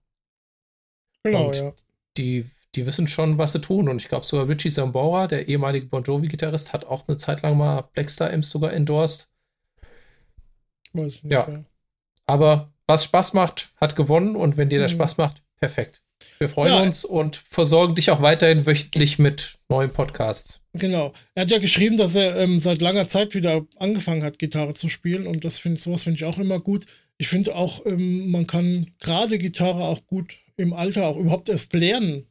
Genau, und ja. Die, die wissen schon, was sie tun. Und ich glaube, sogar Richie Zambora, der ehemalige Bon Jovi-Gitarrist, hat auch eine Zeit lang mal Blackstar Amps sogar endorsed. Weiß nicht, ja. ja. Aber was Spaß macht, hat gewonnen und wenn dir das mhm. Spaß macht, perfekt. Wir freuen ja, uns und versorgen dich auch weiterhin wöchentlich mit neuen Podcasts. Genau. Er hat ja geschrieben, dass er ähm, seit langer Zeit wieder angefangen hat, Gitarre zu spielen und das finde sowas finde ich auch immer gut. Ich finde auch, ähm, man kann gerade Gitarre auch gut im Alter auch überhaupt erst lernen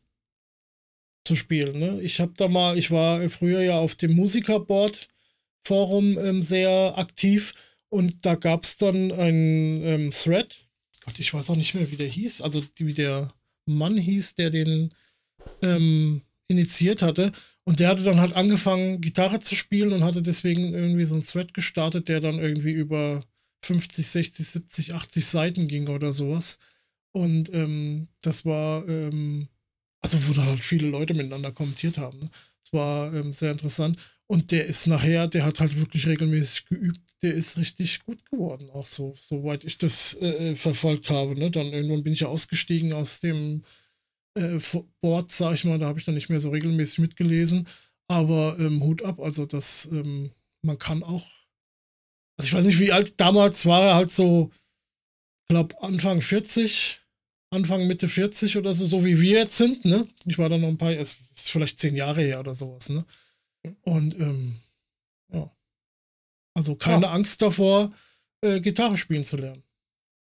zu spielen. Ne? Ich habe da mal, ich war früher ja auf dem Musikerboard Forum ähm, sehr aktiv und da gab es dann einen ähm, Thread. Gott, ich weiß auch nicht mehr, wie der hieß. Also wie der Mann hieß, der den ähm, initiiert hatte. Und der hatte dann halt angefangen, Gitarre zu spielen und hatte deswegen irgendwie so einen Thread gestartet, der dann irgendwie über 50, 60, 70, 80 Seiten ging oder sowas. Und ähm, das war, ähm, also wo da halt viele Leute miteinander kommentiert haben. Ne? Das war ähm, sehr interessant. Und der ist nachher, der hat halt wirklich regelmäßig geübt. Der ist richtig gut geworden, auch so, soweit ich das äh, verfolgt habe. Ne? Dann irgendwann bin ich ja ausgestiegen aus dem äh, Board, sag ich mal. Da habe ich dann nicht mehr so regelmäßig mitgelesen. Aber ähm, Hut ab, also das, ähm, man kann auch. Also ich weiß nicht, wie alt damals war er halt so, ich glaube Anfang 40, Anfang Mitte 40 oder so, so wie wir jetzt sind, ne? Ich war da noch ein paar, es ist vielleicht zehn Jahre her oder sowas, ne? Und ähm, ja. Also keine ja. Angst davor, äh, Gitarre spielen zu lernen.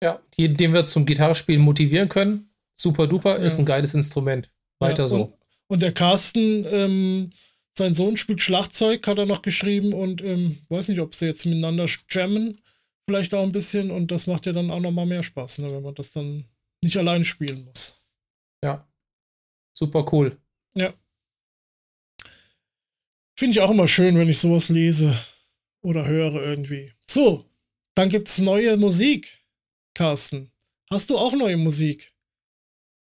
Ja, jeden, den wir zum Gitarrespielen motivieren können, super duper, ja. ist ein geiles Instrument. Weiter ja, so. Und, und, der Carsten, ähm, sein Sohn spielt Schlagzeug, hat er noch geschrieben und ähm, weiß nicht, ob sie jetzt miteinander jammen, vielleicht auch ein bisschen und das macht ja dann auch nochmal mehr Spaß, ne, wenn man das dann nicht alleine spielen muss. Ja. Super cool. Ja. Finde ich auch immer schön, wenn ich sowas lese oder höre irgendwie. So, dann gibt es neue Musik, Carsten. Hast du auch neue Musik?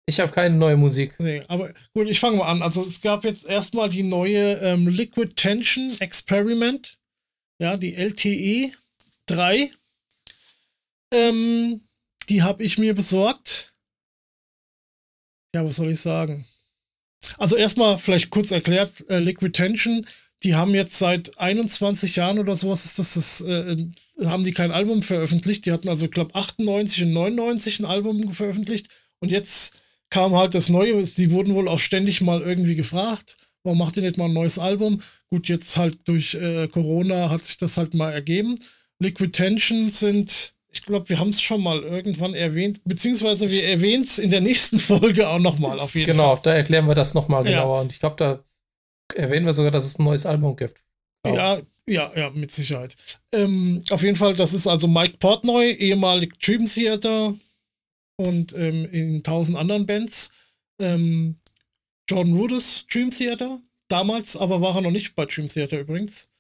Ich habe keine neue Musik. Nee, aber gut, ich fange mal an. Also es gab jetzt erstmal die neue ähm, Liquid Tension Experiment. Ja, die LTE 3. Ähm, die habe ich mir besorgt. Ja, was soll ich sagen? Also erstmal vielleicht kurz erklärt, äh, Liquid Tension, die haben jetzt seit 21 Jahren oder sowas ist das, das äh, haben die kein Album veröffentlicht. Die hatten also, ich glaube, 98 und 99 ein Album veröffentlicht. Und jetzt kam halt das Neue. Die wurden wohl auch ständig mal irgendwie gefragt, warum macht ihr nicht mal ein neues Album? Gut, jetzt halt durch äh, Corona hat sich das halt mal ergeben. Liquid Tension sind ich glaube, wir haben es schon mal irgendwann erwähnt, beziehungsweise wir erwähnen es in der nächsten Folge auch nochmal auf jeden genau, Fall. Genau, da erklären wir das nochmal genauer. Ja. Und ich glaube, da erwähnen wir sogar, dass es ein neues Album gibt. Auch. Ja, ja, ja, mit Sicherheit. Ähm, auf jeden Fall, das ist also Mike Portnoy, ehemalig Dream Theater und ähm, in tausend anderen Bands. Ähm, John Rudess Dream Theater. Damals aber war er noch nicht bei Dream Theater übrigens.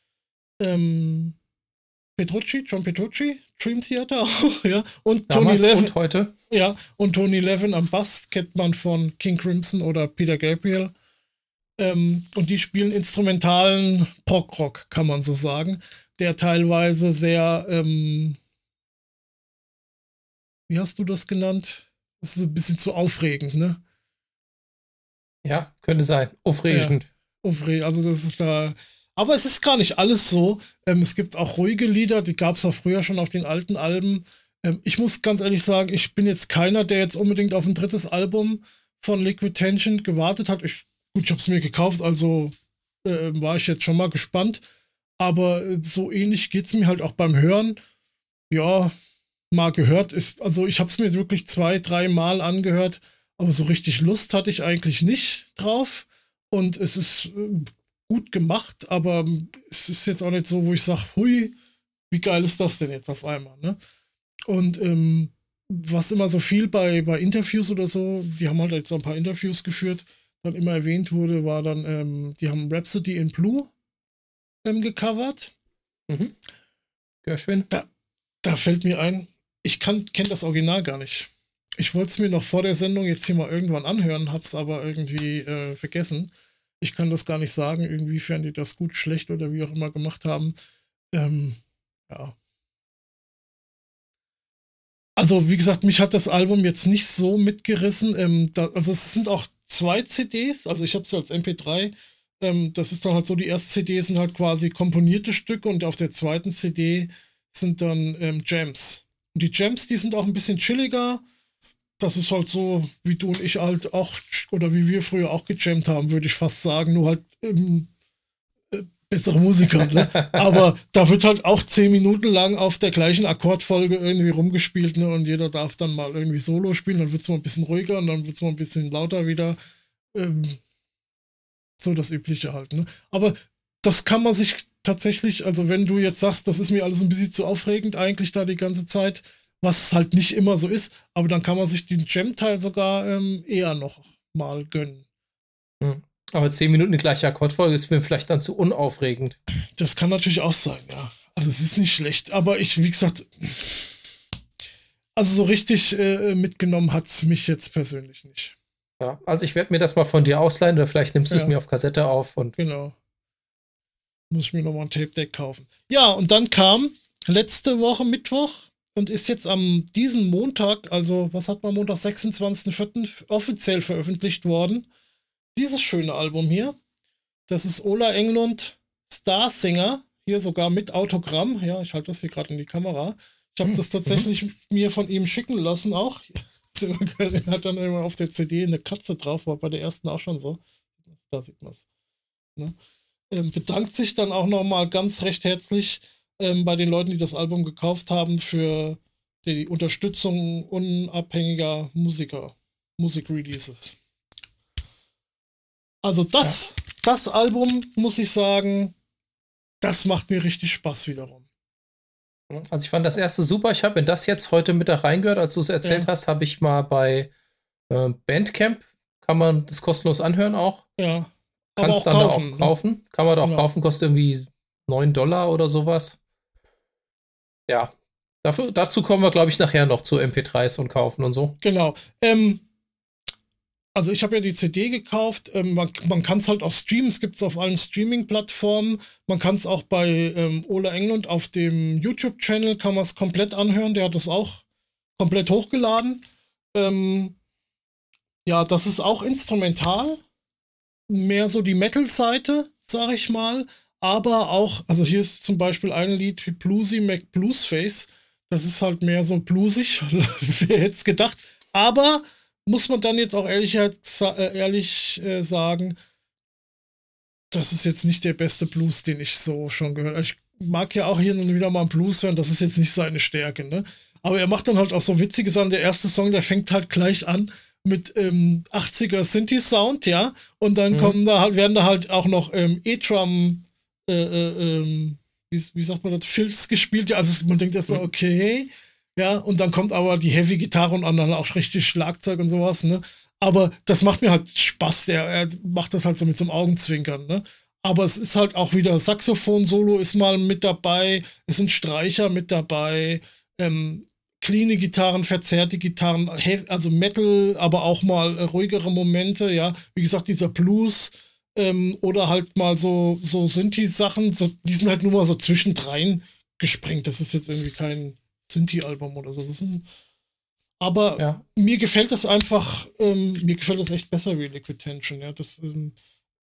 Ähm, Petrucci, John Petrucci, Dream Theater auch, ja. Und Damals Tony Levin. Und heute. Ja, und Tony Levin am Bass kennt man von King Crimson oder Peter Gabriel. Ähm, und die spielen instrumentalen Prog-Rock, kann man so sagen, der teilweise sehr, ähm, wie hast du das genannt? Das ist ein bisschen zu aufregend, ne? Ja, könnte sein. Aufregend. Ja, aufregend. Also das ist da aber es ist gar nicht alles so. Ähm, es gibt auch ruhige Lieder, die gab es auch früher schon auf den alten Alben. Ähm, ich muss ganz ehrlich sagen, ich bin jetzt keiner, der jetzt unbedingt auf ein drittes Album von Liquid Tension gewartet hat. Ich, gut, ich habe es mir gekauft, also äh, war ich jetzt schon mal gespannt. Aber äh, so ähnlich geht es mir halt auch beim Hören. Ja, mal gehört. Ist, also ich habe es mir wirklich zwei, drei Mal angehört, aber so richtig Lust hatte ich eigentlich nicht drauf. Und es ist äh, gut gemacht, aber es ist jetzt auch nicht so, wo ich sage, hui, wie geil ist das denn jetzt auf einmal, ne? Und ähm, was immer so viel bei, bei Interviews oder so, die haben halt jetzt ein paar Interviews geführt, dann immer erwähnt wurde, war dann, ähm, die haben Rhapsody in Blue ähm, gecovert. Mhm. Gershwin. Da, da fällt mir ein, ich kenne das Original gar nicht. Ich wollte es mir noch vor der Sendung jetzt hier mal irgendwann anhören, hab's aber irgendwie äh, vergessen. Ich kann das gar nicht sagen, inwiefern die das gut, schlecht oder wie auch immer gemacht haben. Ähm, ja. Also, wie gesagt, mich hat das Album jetzt nicht so mitgerissen. Ähm, da, also, es sind auch zwei CDs. Also, ich habe es als MP3. Ähm, das ist dann halt so, die erste CD sind halt quasi komponierte Stücke und auf der zweiten CD sind dann ähm, Jams. Und die Jams, die sind auch ein bisschen chilliger das ist halt so, wie du und ich halt auch, oder wie wir früher auch gejammt haben, würde ich fast sagen, nur halt äh, bessere Musiker. Ne? Aber da wird halt auch zehn Minuten lang auf der gleichen Akkordfolge irgendwie rumgespielt ne? und jeder darf dann mal irgendwie Solo spielen, dann wird es mal ein bisschen ruhiger und dann wird es mal ein bisschen lauter wieder. Ähm, so das Übliche halt. Ne? Aber das kann man sich tatsächlich, also wenn du jetzt sagst, das ist mir alles ein bisschen zu aufregend eigentlich da die ganze Zeit, was halt nicht immer so ist, aber dann kann man sich den Gem-Teil sogar ähm, eher noch mal gönnen. Hm. Aber zehn Minuten die gleiche Akkordfolge ist mir vielleicht dann zu unaufregend. Das kann natürlich auch sein, ja. Also es ist nicht schlecht, aber ich, wie gesagt, also so richtig äh, mitgenommen hat es mich jetzt persönlich nicht. Ja, also ich werde mir das mal von dir ausleihen oder vielleicht nimmst du ja. es mir auf Kassette auf und. Genau. Muss ich mir nochmal ein Tape-Deck kaufen. Ja, und dann kam letzte Woche Mittwoch und ist jetzt am diesen Montag, also was hat man Montag, 26.04. offiziell veröffentlicht worden. Dieses schöne Album hier. Das ist Ola Englund Star Singer. Hier sogar mit Autogramm. Ja, ich halte das hier gerade in die Kamera. Ich habe das tatsächlich mhm. mir von ihm schicken lassen auch. Er hat dann immer auf der CD eine Katze drauf, war bei der ersten auch schon so. Da sieht man es. Ne? Ähm, bedankt sich dann auch nochmal ganz recht herzlich ähm, bei den Leuten, die das Album gekauft haben, für die Unterstützung unabhängiger Musiker, Musikreleases. Also das, ja. das Album, muss ich sagen, das macht mir richtig Spaß wiederum. Also ich fand das erste super. Ich habe in das jetzt heute Mittag reingehört. Als du es erzählt ja. hast, habe ich mal bei äh, Bandcamp, kann man das kostenlos anhören auch. Ja. Kannst dann kaufen, auch ne? kaufen. Kann man da auch ja. kaufen, kostet irgendwie 9 Dollar oder sowas ja, dafür, dazu kommen wir, glaube ich, nachher noch zu MP3s und kaufen und so. Genau. Ähm, also ich habe ja die CD gekauft. Ähm, man man kann es halt auch streamen. Es gibt es auf allen Streaming-Plattformen. Man kann es auch bei ähm, Ole England auf dem YouTube-Channel kann man es komplett anhören. Der hat es auch komplett hochgeladen. Ähm, ja, das ist auch instrumental. Mehr so die Metal-Seite, sag ich mal aber auch, also hier ist zum Beispiel ein Lied wie Bluesy Mac Bluesface. Das ist halt mehr so bluesig, wer hätte es gedacht. Aber muss man dann jetzt auch ehrlich, äh, ehrlich äh, sagen, das ist jetzt nicht der beste Blues, den ich so schon gehört habe. Ich mag ja auch hier und wieder mal einen Blues hören, das ist jetzt nicht seine Stärke, ne? Aber er macht dann halt auch so witzige Sachen. Der erste Song, der fängt halt gleich an mit ähm, 80er Synthi-Sound, ja. Und dann mhm. kommen da halt, werden da halt auch noch ähm, E-Drum äh, äh, ähm, wie, wie, sagt man das, Filz gespielt. Ja, also man denkt ja so, mhm. okay. Ja, und dann kommt aber die Heavy-Gitarre und dann auch richtig Schlagzeug und sowas, ne? Aber das macht mir halt Spaß. Der, er macht das halt so mit so einem Augenzwinkern, ne? Aber es ist halt auch wieder Saxophon-Solo ist mal mit dabei, es sind Streicher mit dabei, ähm, cleane Gitarren, verzerrte Gitarren, also Metal, aber auch mal ruhigere Momente, ja. Wie gesagt, dieser Blues ähm, oder halt mal so, so Synthi-Sachen, so, die sind halt nur mal so zwischendrein gesprengt. Das ist jetzt irgendwie kein Synthi-Album oder so. Ein, aber ja. mir gefällt das einfach, ähm, mir gefällt das echt besser wie Liquid Tension, ja. Das ähm,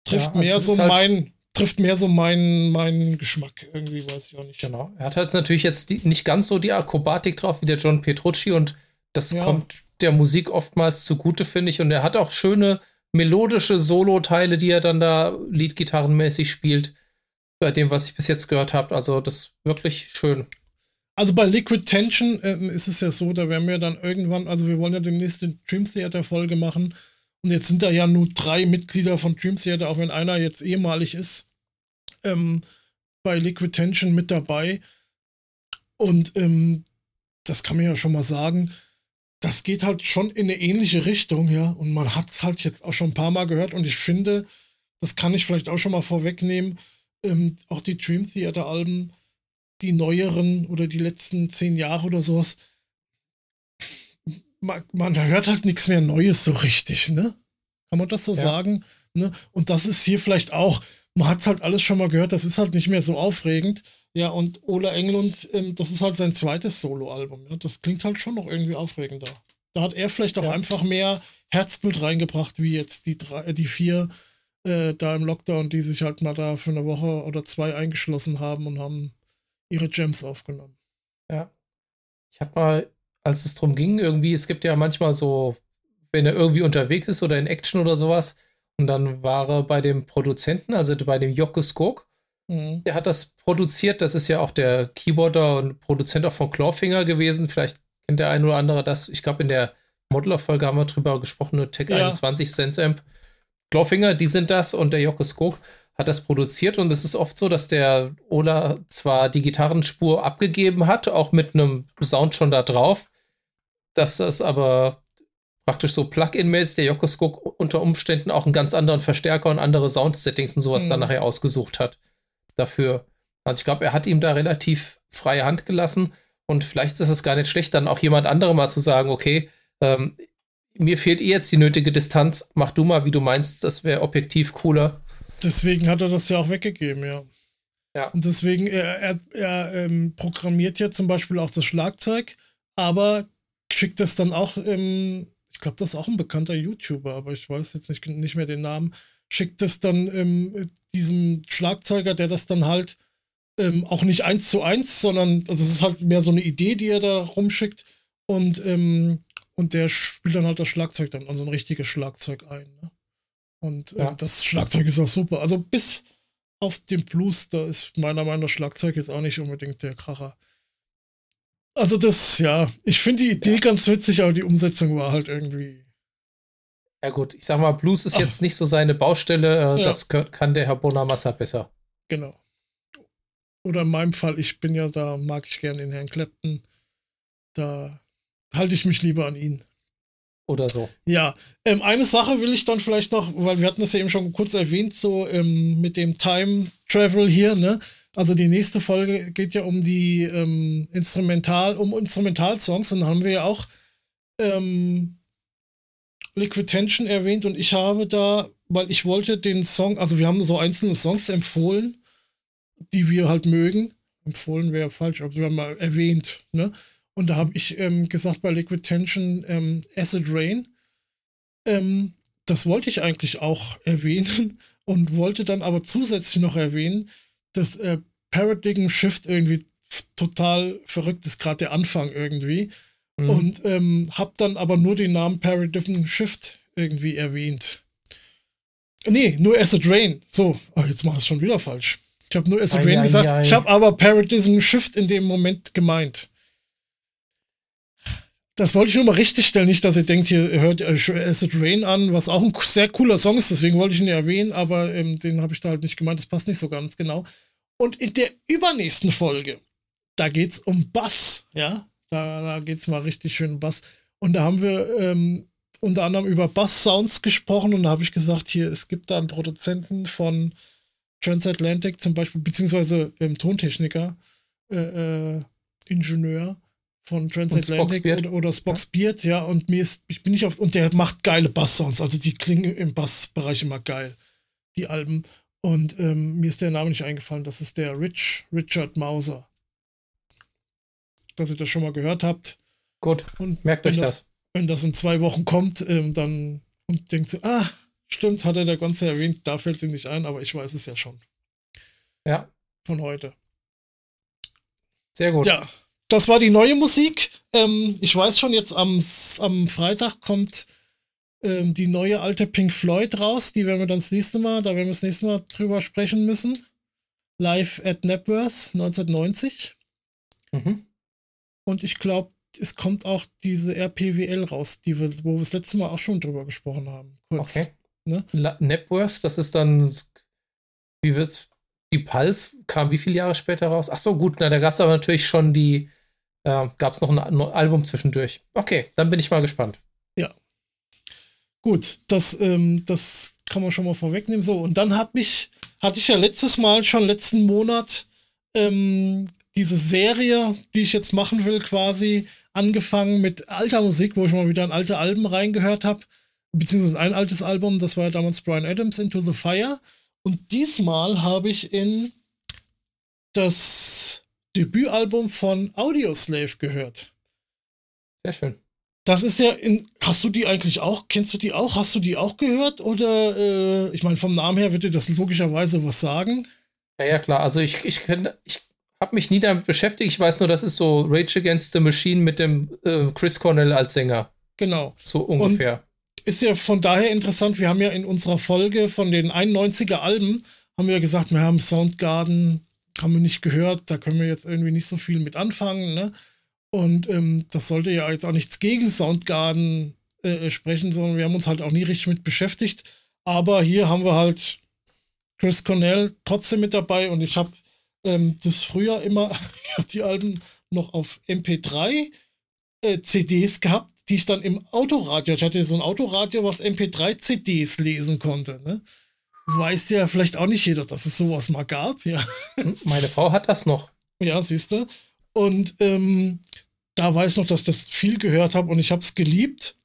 trifft ja, mehr so halt mein, trifft mehr so meinen mein Geschmack. Irgendwie weiß ich auch nicht. Genau. Er hat halt natürlich jetzt die, nicht ganz so die Akrobatik drauf wie der John Petrucci und das ja. kommt der Musik oftmals zugute, finde ich. Und er hat auch schöne melodische Solo-Teile, die er dann da Leadgitarrenmäßig spielt, bei dem, was ich bis jetzt gehört habe. Also das ist wirklich schön. Also bei Liquid Tension äh, ist es ja so, da werden wir dann irgendwann, also wir wollen ja demnächst eine Dream Theater Folge machen. Und jetzt sind da ja nur drei Mitglieder von Dream Theater, auch wenn einer jetzt ehemalig ist, ähm, bei Liquid Tension mit dabei. Und ähm, das kann man ja schon mal sagen, das geht halt schon in eine ähnliche Richtung, ja. Und man hat es halt jetzt auch schon ein paar Mal gehört. Und ich finde, das kann ich vielleicht auch schon mal vorwegnehmen, ähm, auch die Dream Theater Alben, die neueren oder die letzten zehn Jahre oder sowas, man, man hört halt nichts mehr Neues so richtig, ne? Kann man das so ja. sagen? Ne? Und das ist hier vielleicht auch, man hat es halt alles schon mal gehört, das ist halt nicht mehr so aufregend. Ja, und Ola Englund, ähm, das ist halt sein zweites Soloalbum. Ja? Das klingt halt schon noch irgendwie aufregender. Da hat er vielleicht auch ja. einfach mehr Herzblut reingebracht, wie jetzt die, drei, äh, die vier äh, da im Lockdown, die sich halt mal da für eine Woche oder zwei eingeschlossen haben und haben ihre Gems aufgenommen. Ja. Ich habe mal, als es darum ging, irgendwie, es gibt ja manchmal so, wenn er irgendwie unterwegs ist oder in Action oder sowas, und dann war er bei dem Produzenten, also bei dem Jocke Skog, Mhm. Der hat das produziert. Das ist ja auch der Keyboarder und Produzent auch von Clawfinger gewesen. Vielleicht kennt der eine oder andere das. Ich glaube, in der Modeler-Folge haben wir drüber gesprochen, Tech ja. 21 Sense Amp. Clawfinger, die sind das und der Jocke Skog hat das produziert und es ist oft so, dass der Ola zwar die Gitarrenspur abgegeben hat, auch mit einem Sound schon da drauf, dass das aber praktisch so Plugin-mäßig der Jocke Skog unter Umständen auch einen ganz anderen Verstärker und andere Sound-Settings und sowas mhm. dann nachher ausgesucht hat dafür. Also ich glaube, er hat ihm da relativ freie Hand gelassen und vielleicht ist es gar nicht schlecht, dann auch jemand anderem mal zu sagen, okay, ähm, mir fehlt eh jetzt die nötige Distanz, mach du mal, wie du meinst, das wäre objektiv cooler. Deswegen hat er das ja auch weggegeben, ja. Ja. Und deswegen, er, er, er ähm, programmiert ja zum Beispiel auch das Schlagzeug, aber schickt das dann auch, ähm, ich glaube, das ist auch ein bekannter YouTuber, aber ich weiß jetzt nicht, nicht mehr den Namen, schickt es dann ähm, diesem Schlagzeuger, der das dann halt ähm, auch nicht eins zu eins, sondern also es ist halt mehr so eine Idee, die er da rumschickt und, ähm, und der spielt dann halt das Schlagzeug dann, also ein richtiges Schlagzeug ein. Ne? Und ähm, ja. das Schlagzeug ist auch super. Also bis auf den Blues, da ist meiner Meinung nach Schlagzeug jetzt auch nicht unbedingt der Kracher. Also das, ja, ich finde die Idee ja. ganz witzig, aber die Umsetzung war halt irgendwie ja gut, ich sag mal, Blues ist Ach. jetzt nicht so seine Baustelle. Äh, ja. Das kann der Herr Bonamassa besser. Genau. Oder in meinem Fall, ich bin ja da, mag ich gerne den Herrn Clapton. Da halte ich mich lieber an ihn. Oder so. Ja, ähm, eine Sache will ich dann vielleicht noch, weil wir hatten das ja eben schon kurz erwähnt, so ähm, mit dem Time Travel hier, ne? Also die nächste Folge geht ja um die ähm, Instrumental, um Instrumentalsongs und haben wir ja auch ähm, Liquid Tension erwähnt und ich habe da, weil ich wollte den Song, also wir haben so einzelne Songs empfohlen, die wir halt mögen. Empfohlen wäre falsch, aber wir haben mal erwähnt, ne? Und da habe ich ähm, gesagt bei Liquid Tension ähm, Acid Rain. Ähm, das wollte ich eigentlich auch erwähnen und wollte dann aber zusätzlich noch erwähnen, dass äh, Paradigm Shift irgendwie total verrückt ist, gerade der Anfang irgendwie. Mhm. Und ähm, habe dann aber nur den Namen Paradigm Shift irgendwie erwähnt. Nee, nur Acid Rain. So, oh, jetzt mach ich es schon wieder falsch. Ich habe nur Acid Rain gesagt. Ei, Ich habe aber Paradigm Shift in dem Moment gemeint. Das wollte ich nur mal richtig stellen, nicht, dass ihr denkt, hier hört Acid Rain an, was auch ein sehr cooler Song ist, deswegen wollte ich ihn erwähnen, aber ähm, den habe ich da halt nicht gemeint, das passt nicht so ganz genau. Und in der übernächsten Folge, da geht es um Bass, ja. Da, da geht es mal richtig schön Bass. Und da haben wir ähm, unter anderem über Bass-Sounds gesprochen und da habe ich gesagt, hier, es gibt da einen Produzenten von Transatlantic zum Beispiel, beziehungsweise ähm, Tontechniker, äh, äh, Ingenieur von Transatlantic oder, oder Spock's ja. Beard, ja, und mir ist, ich bin nicht auf, und der macht geile Bass-Sounds, also die klingen im Bassbereich immer geil, die Alben. Und ähm, mir ist der Name nicht eingefallen, das ist der Rich, Richard Mauser. Dass ihr das schon mal gehört habt. Gut, und merkt euch das, das. Wenn das in zwei Wochen kommt, ähm, dann und denkt ihr, ah, stimmt, hat er der Ganze erwähnt, da fällt es ihm nicht ein, aber ich weiß es ja schon. Ja. Von heute. Sehr gut. Ja, das war die neue Musik. Ähm, ich weiß schon, jetzt am, am Freitag kommt ähm, die neue alte Pink Floyd raus. Die werden wir dann das nächste Mal, da werden wir das nächste Mal drüber sprechen müssen. Live at Napworth 1990. Mhm. Und ich glaube, es kommt auch diese RPWL raus, die wir, wo wir das letzte Mal auch schon drüber gesprochen haben. Kurz. Okay. Ne? Napworth, das ist dann, wie wird's? Die Pulse kam wie viele Jahre später raus? Ach so, gut, na, da gab es aber natürlich schon die, äh, gab es noch ein, ein, Album zwischendurch. Okay, dann bin ich mal gespannt. Ja. Gut, das, ähm, das kann man schon mal vorwegnehmen. So, und dann hat mich, hatte ich ja letztes Mal, schon letzten Monat, ähm, diese Serie, die ich jetzt machen will, quasi angefangen mit alter Musik, wo ich mal wieder in alte Alben reingehört habe, beziehungsweise ein altes Album, das war ja damals Brian Adams, Into the Fire. Und diesmal habe ich in das Debütalbum von Audioslave gehört. Sehr schön. Das ist ja in. Hast du die eigentlich auch? Kennst du die auch? Hast du die auch gehört? Oder, äh, ich meine, vom Namen her wird dir das logischerweise was sagen. Ja, ja, klar. Also ich, ich, ich habe mich nie damit beschäftigt. Ich weiß nur, das ist so Rage Against the Machine mit dem äh, Chris Cornell als Sänger. Genau. So ungefähr. Und ist ja von daher interessant. Wir haben ja in unserer Folge von den 91er Alben haben wir gesagt, wir haben Soundgarden, haben wir nicht gehört, da können wir jetzt irgendwie nicht so viel mit anfangen, ne? Und ähm, das sollte ja jetzt auch nichts gegen Soundgarden äh, sprechen, sondern wir haben uns halt auch nie richtig mit beschäftigt. Aber hier haben wir halt Chris Cornell trotzdem mit dabei und ich habe ähm, das früher immer die Alben noch auf MP3 äh, CDs gehabt, die ich dann im Autoradio, ich hatte so ein Autoradio, was MP3 CDs lesen konnte. Ne? Weiß ja vielleicht auch nicht jeder, dass es sowas mal gab, ja. Meine Frau hat das noch. Ja, siehst du. Und ähm, da weiß ich noch, dass ich das viel gehört habe und ich habe es geliebt.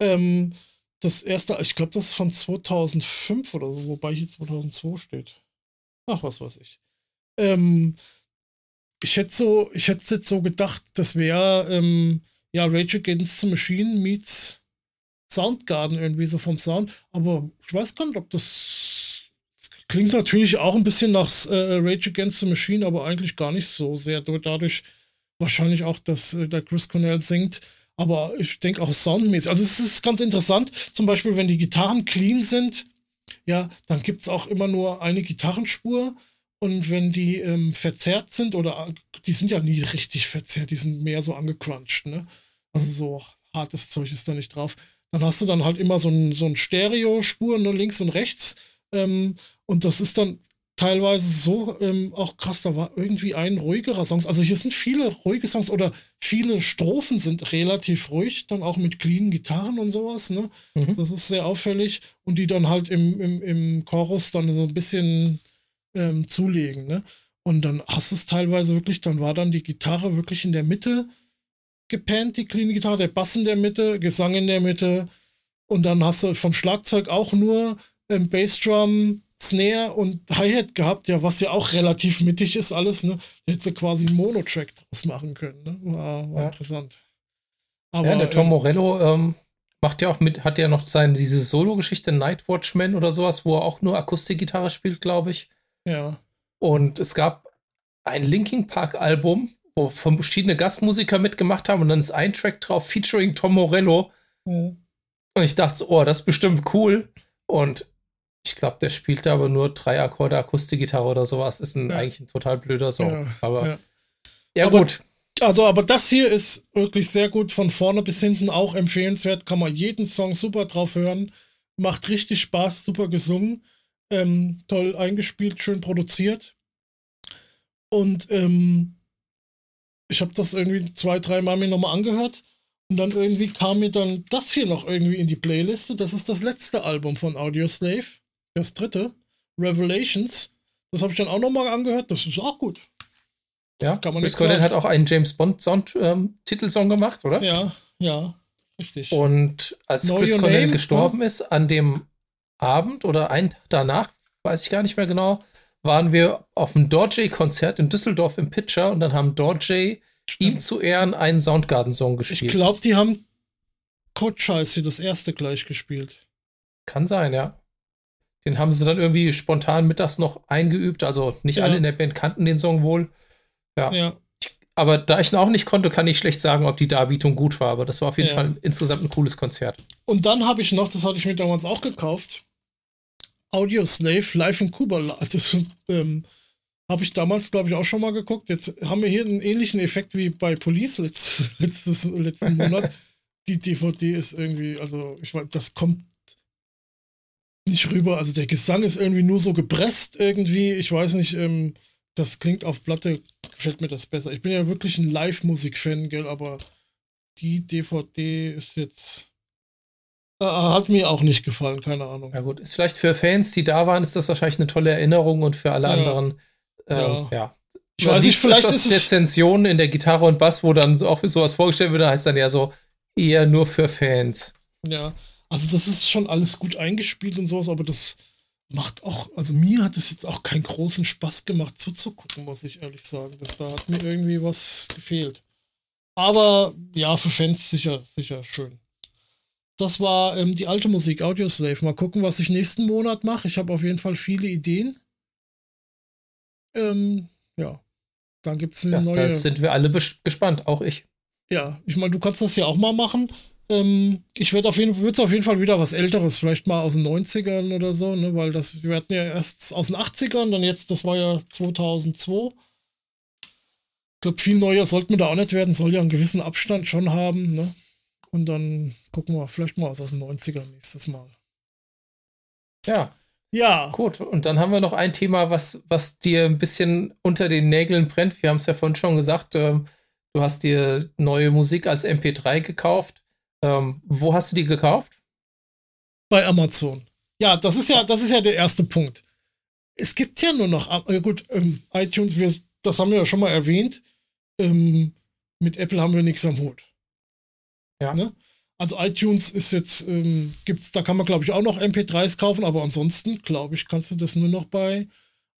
Ähm, das erste, ich glaube, das ist von 2005 oder so, wobei hier 2002 steht. Ach, was weiß ich. Ähm, ich hätte so, ich hätte jetzt so gedacht, das wäre ähm, ja Rage Against the Machine meets Soundgarden irgendwie so vom Sound. Aber ich weiß gar nicht, ob das, klingt natürlich auch ein bisschen nach äh, Rage Against the Machine, aber eigentlich gar nicht so sehr. Dadurch wahrscheinlich auch, dass äh, der Chris Cornell singt. Aber ich denke auch soundmäßig. Also es ist ganz interessant, zum Beispiel, wenn die Gitarren clean sind, ja, dann gibt es auch immer nur eine Gitarrenspur und wenn die ähm, verzerrt sind, oder die sind ja nie richtig verzerrt, die sind mehr so angecrunched, ne? Also so hartes Zeug ist da nicht drauf. Dann hast du dann halt immer so ein, so ein Stereo-Spur, nur links und rechts. Ähm, und das ist dann teilweise so ähm, auch krass, da war irgendwie ein ruhigerer Song. Also hier sind viele ruhige Songs oder viele Strophen sind relativ ruhig, dann auch mit cleanen Gitarren und sowas, ne? Mhm. Das ist sehr auffällig. Und die dann halt im, im, im Chorus dann so ein bisschen ähm, zulegen. Ne? Und dann hast du es teilweise wirklich, dann war dann die Gitarre wirklich in der Mitte gepannt, die clean Gitarre, der Bass in der Mitte, Gesang in der Mitte. Und dann hast du vom Schlagzeug auch nur ähm, Bassdrum, Snare und Hi-Hat gehabt, ja, was ja auch relativ mittig ist, alles, ne? Da hättest du quasi einen Monotrack draus machen können, ne? War, war ja. interessant. Aber, ja, der Tom ähm, Morello ähm, macht ja auch mit, hat ja noch seine, diese Solo-Geschichte Night Watchman oder sowas, wo er auch nur Akustikgitarre spielt, glaube ich. Ja. Und es gab ein Linking Park Album, wo verschiedene Gastmusiker mitgemacht haben und dann ist ein Track drauf featuring Tom Morello. Mhm. Und ich dachte so, oh, das ist bestimmt cool. Und ich glaube, der spielte aber nur drei Akkorde Akustikgitarre oder sowas. Ist ein, ja. eigentlich ein total blöder Song. Ja, aber ja, ja aber, gut. Also, aber das hier ist wirklich sehr gut von vorne bis hinten auch empfehlenswert. Kann man jeden Song super drauf hören. Macht richtig Spaß, super gesungen. Ähm, toll eingespielt, schön produziert. Und ähm, ich habe das irgendwie zwei, drei Mal mir nochmal angehört. Und dann irgendwie kam mir dann das hier noch irgendwie in die Playliste. Das ist das letzte Album von Audioslave. Das dritte. Revelations. Das habe ich dann auch nochmal angehört. Das ist auch gut. Ja, Kann man Chris Cornell hat auch einen James Bond Sound ähm, Titelsong gemacht, oder? Ja, ja, richtig. Und als know Chris Cornell name, gestorben ja? ist, an dem Abend oder einen Tag danach, weiß ich gar nicht mehr genau, waren wir auf dem Dorjay-Konzert in Düsseldorf im Pitcher und dann haben Dorjay ihm zu Ehren einen Soundgarden-Song gespielt. Ich glaube, die haben Code Scheiße das erste gleich gespielt. Kann sein, ja. Den haben sie dann irgendwie spontan mittags noch eingeübt. Also nicht ja. alle in der Band kannten den Song wohl. Ja. ja. Aber da ich ihn auch nicht konnte, kann ich schlecht sagen, ob die Darbietung gut war. Aber das war auf jeden ja. Fall insgesamt ein cooles Konzert. Und dann habe ich noch, das hatte ich mir damals auch gekauft, Audio Slave live in Kuba. Das ähm, habe ich damals, glaube ich, auch schon mal geguckt. Jetzt haben wir hier einen ähnlichen Effekt wie bei Police letzt, letztes, letzten Monat. Die DVD ist irgendwie, also ich weiß, das kommt nicht rüber. Also der Gesang ist irgendwie nur so gepresst irgendwie. Ich weiß nicht, ähm, das klingt auf Platte, gefällt mir das besser. Ich bin ja wirklich ein Live-Musik-Fan, gell, aber die DVD ist jetzt. Äh, hat mir auch nicht gefallen, keine Ahnung. Ja, gut. Ist vielleicht für Fans, die da waren, ist das wahrscheinlich eine tolle Erinnerung und für alle ja. anderen, äh, ja. ja. Ich weiß nicht, vielleicht ist es. Rezensionen in der Gitarre und Bass, wo dann auch sowas vorgestellt wird, heißt dann ja so eher nur für Fans. Ja, also das ist schon alles gut eingespielt und sowas, aber das macht auch, also mir hat es jetzt auch keinen großen Spaß gemacht zuzugucken, muss ich ehrlich sagen. Das, da hat mir irgendwie was gefehlt. Aber ja, für Fans sicher, sicher schön. Das war ähm, die alte Musik, Audioslave. Mal gucken, was ich nächsten Monat mache. Ich habe auf jeden Fall viele Ideen. Ähm, ja, dann gibt es eine ja, neue. Da sind wir alle gespannt, auch ich. Ja, ich meine, du kannst das ja auch mal machen. Ähm, ich würde auf jeden Fall, auf jeden Fall wieder was Älteres, vielleicht mal aus den 90ern oder so, ne, weil das, wir hatten ja erst aus den 80ern, dann jetzt, das war ja 2002. Ich glaube, viel neuer sollte man da auch nicht werden, soll ja einen gewissen Abstand schon haben, ne? Und dann gucken wir vielleicht mal was aus den 90ern nächstes Mal. Ja. Ja. Gut, und dann haben wir noch ein Thema, was, was dir ein bisschen unter den Nägeln brennt. Wir haben es ja vorhin schon gesagt, äh, du hast dir neue Musik als MP3 gekauft. Ähm, wo hast du die gekauft? Bei Amazon. Ja, das ist ja, das ist ja der erste Punkt. Es gibt ja nur noch, äh, gut, ähm, iTunes, wir, das haben wir ja schon mal erwähnt. Ähm, mit Apple haben wir nichts am Hut. Ja. Ne? Also iTunes ist jetzt, ähm, gibt's, da kann man glaube ich auch noch MP3s kaufen, aber ansonsten glaube ich, kannst du das nur noch bei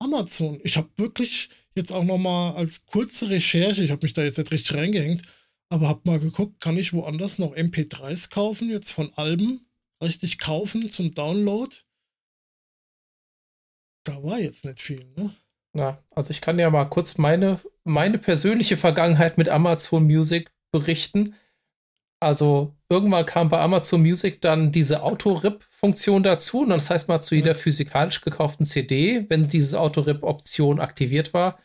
Amazon. Ich habe wirklich jetzt auch noch mal als kurze Recherche, ich habe mich da jetzt nicht richtig reingehängt, aber hab mal geguckt, kann ich woanders noch MP3s kaufen, jetzt von Alben, richtig kaufen zum Download? Da war jetzt nicht viel, ne? Na, also ich kann ja mal kurz meine, meine persönliche Vergangenheit mit Amazon Music berichten. Also irgendwann kam bei Amazon Music dann diese Auto-Rip-Funktion dazu. Und das heißt mal zu jeder physikalisch gekauften CD, wenn diese Auto-Rip-Option aktiviert war,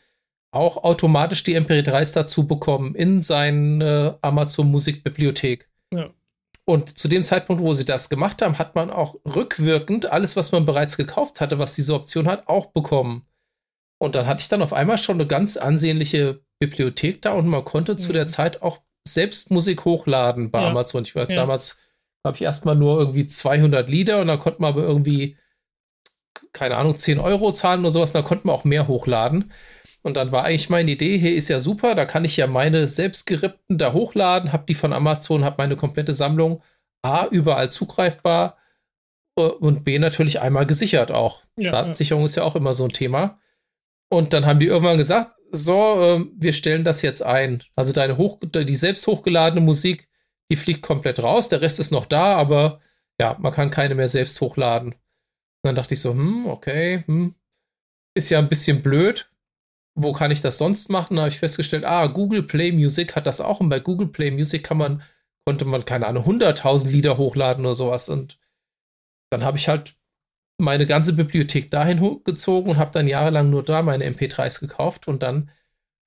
auch automatisch die MP3s dazu bekommen in seine Amazon Musikbibliothek. Ja. Und zu dem Zeitpunkt, wo sie das gemacht haben, hat man auch rückwirkend alles, was man bereits gekauft hatte, was diese Option hat, auch bekommen. Und dann hatte ich dann auf einmal schon eine ganz ansehnliche Bibliothek da und man konnte mhm. zu der mhm. Zeit auch selbst Musik hochladen bei ja. Amazon. Ich war ja. damals, habe ich erstmal nur irgendwie 200 Lieder und dann konnte man aber irgendwie, keine Ahnung, 10 Euro zahlen oder sowas, und dann konnte man auch mehr hochladen. Und dann war eigentlich meine Idee, hey, ist ja super, da kann ich ja meine selbstgerippten da hochladen, habe die von Amazon, habe meine komplette Sammlung A, überall zugreifbar äh, und B, natürlich einmal gesichert auch. Ja, Datensicherung ja. ist ja auch immer so ein Thema. Und dann haben die irgendwann gesagt, so, äh, wir stellen das jetzt ein. Also deine hoch, die selbst hochgeladene Musik, die fliegt komplett raus, der Rest ist noch da, aber ja, man kann keine mehr selbst hochladen. Und dann dachte ich so, hm, okay, hm, ist ja ein bisschen blöd, wo kann ich das sonst machen? Da habe ich festgestellt, ah, Google Play Music hat das auch und bei Google Play Music kann man, konnte man, keine Ahnung, 100.000 Lieder hochladen oder sowas und dann habe ich halt meine ganze Bibliothek dahin gezogen und habe dann jahrelang nur da meine MP3s gekauft und dann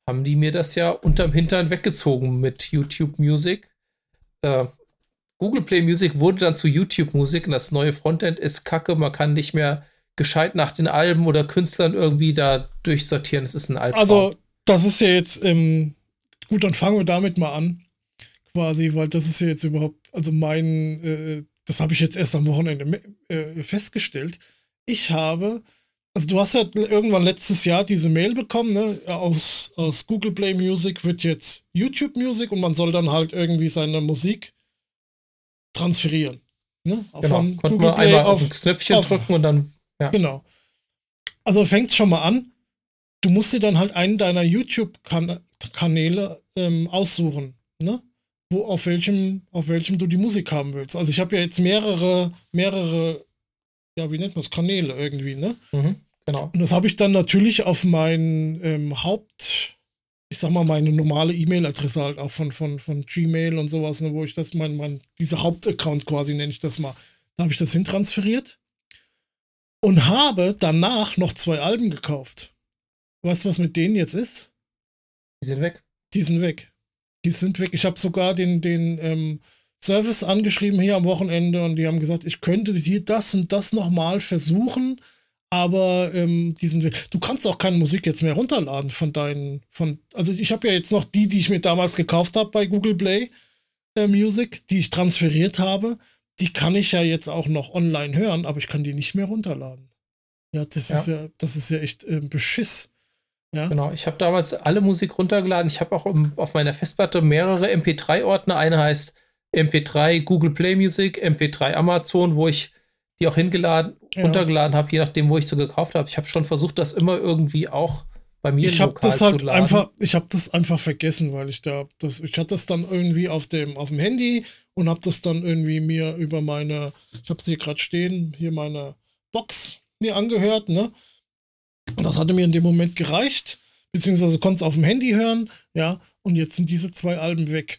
haben die mir das ja unterm Hintern weggezogen mit YouTube Music. Äh, Google Play Music wurde dann zu YouTube Musik und das neue Frontend ist kacke, man kann nicht mehr gescheit nach den Alben oder Künstlern irgendwie da durchsortieren. Das ist ein Albtraum. Also, das ist ja jetzt, ähm, gut, dann fangen wir damit mal an. quasi, weil das ist ja jetzt überhaupt, also mein, äh, das habe ich jetzt erst am Wochenende äh, festgestellt. Ich habe, also du hast ja irgendwann letztes Jahr diese Mail bekommen, ne? Aus, aus Google Play Music wird jetzt YouTube Music und man soll dann halt irgendwie seine Musik transferieren. Ne? Genau, Von konnte Google man Play einmal auf, auf Knöpfchen auf, drücken und dann. Ja. Genau. Also fängt schon mal an. Du musst dir dann halt einen deiner YouTube-Kanäle ähm, aussuchen, ne? Wo, auf welchem, auf welchem du die Musik haben willst. Also ich habe ja jetzt mehrere, mehrere, ja, wie nennt man es, Kanäle irgendwie, ne? Mhm, genau. Und das habe ich dann natürlich auf mein ähm, Haupt, ich sag mal, meine normale E-Mail-Adresse halt auch von, von, von Gmail und sowas, ne, wo ich das, mein, mein, dieser Hauptaccount quasi nenne ich das mal. Da habe ich das hintransferiert und habe danach noch zwei Alben gekauft. Weißt du, was mit denen jetzt ist? Die sind weg. Die sind weg. Die sind weg. Ich habe sogar den, den ähm, Service angeschrieben hier am Wochenende und die haben gesagt, ich könnte hier das und das nochmal versuchen, aber ähm, die sind weg. Du kannst auch keine Musik jetzt mehr runterladen von deinen, von, also ich habe ja jetzt noch die, die ich mir damals gekauft habe bei Google Play äh, Music, die ich transferiert habe die kann ich ja jetzt auch noch online hören, aber ich kann die nicht mehr runterladen. Ja, das ja. ist ja, das ist ja echt äh, Beschiss. Ja. Genau, ich habe damals alle Musik runtergeladen. Ich habe auch im, auf meiner Festplatte mehrere MP3-Ordner. Eine heißt MP3 Google Play Music, MP3 Amazon, wo ich die auch hingeladen, ja. runtergeladen habe, je nachdem, wo ich so gekauft habe. Ich habe schon versucht, das immer irgendwie auch bei mir ich habe das halt einfach ich habe das einfach vergessen weil ich da das ich hatte das dann irgendwie auf dem auf dem Handy und habe das dann irgendwie mir über meine ich habe sie gerade stehen hier meine Box mir angehört ne das hatte mir in dem Moment gereicht beziehungsweise konnte es auf dem Handy hören ja und jetzt sind diese zwei Alben weg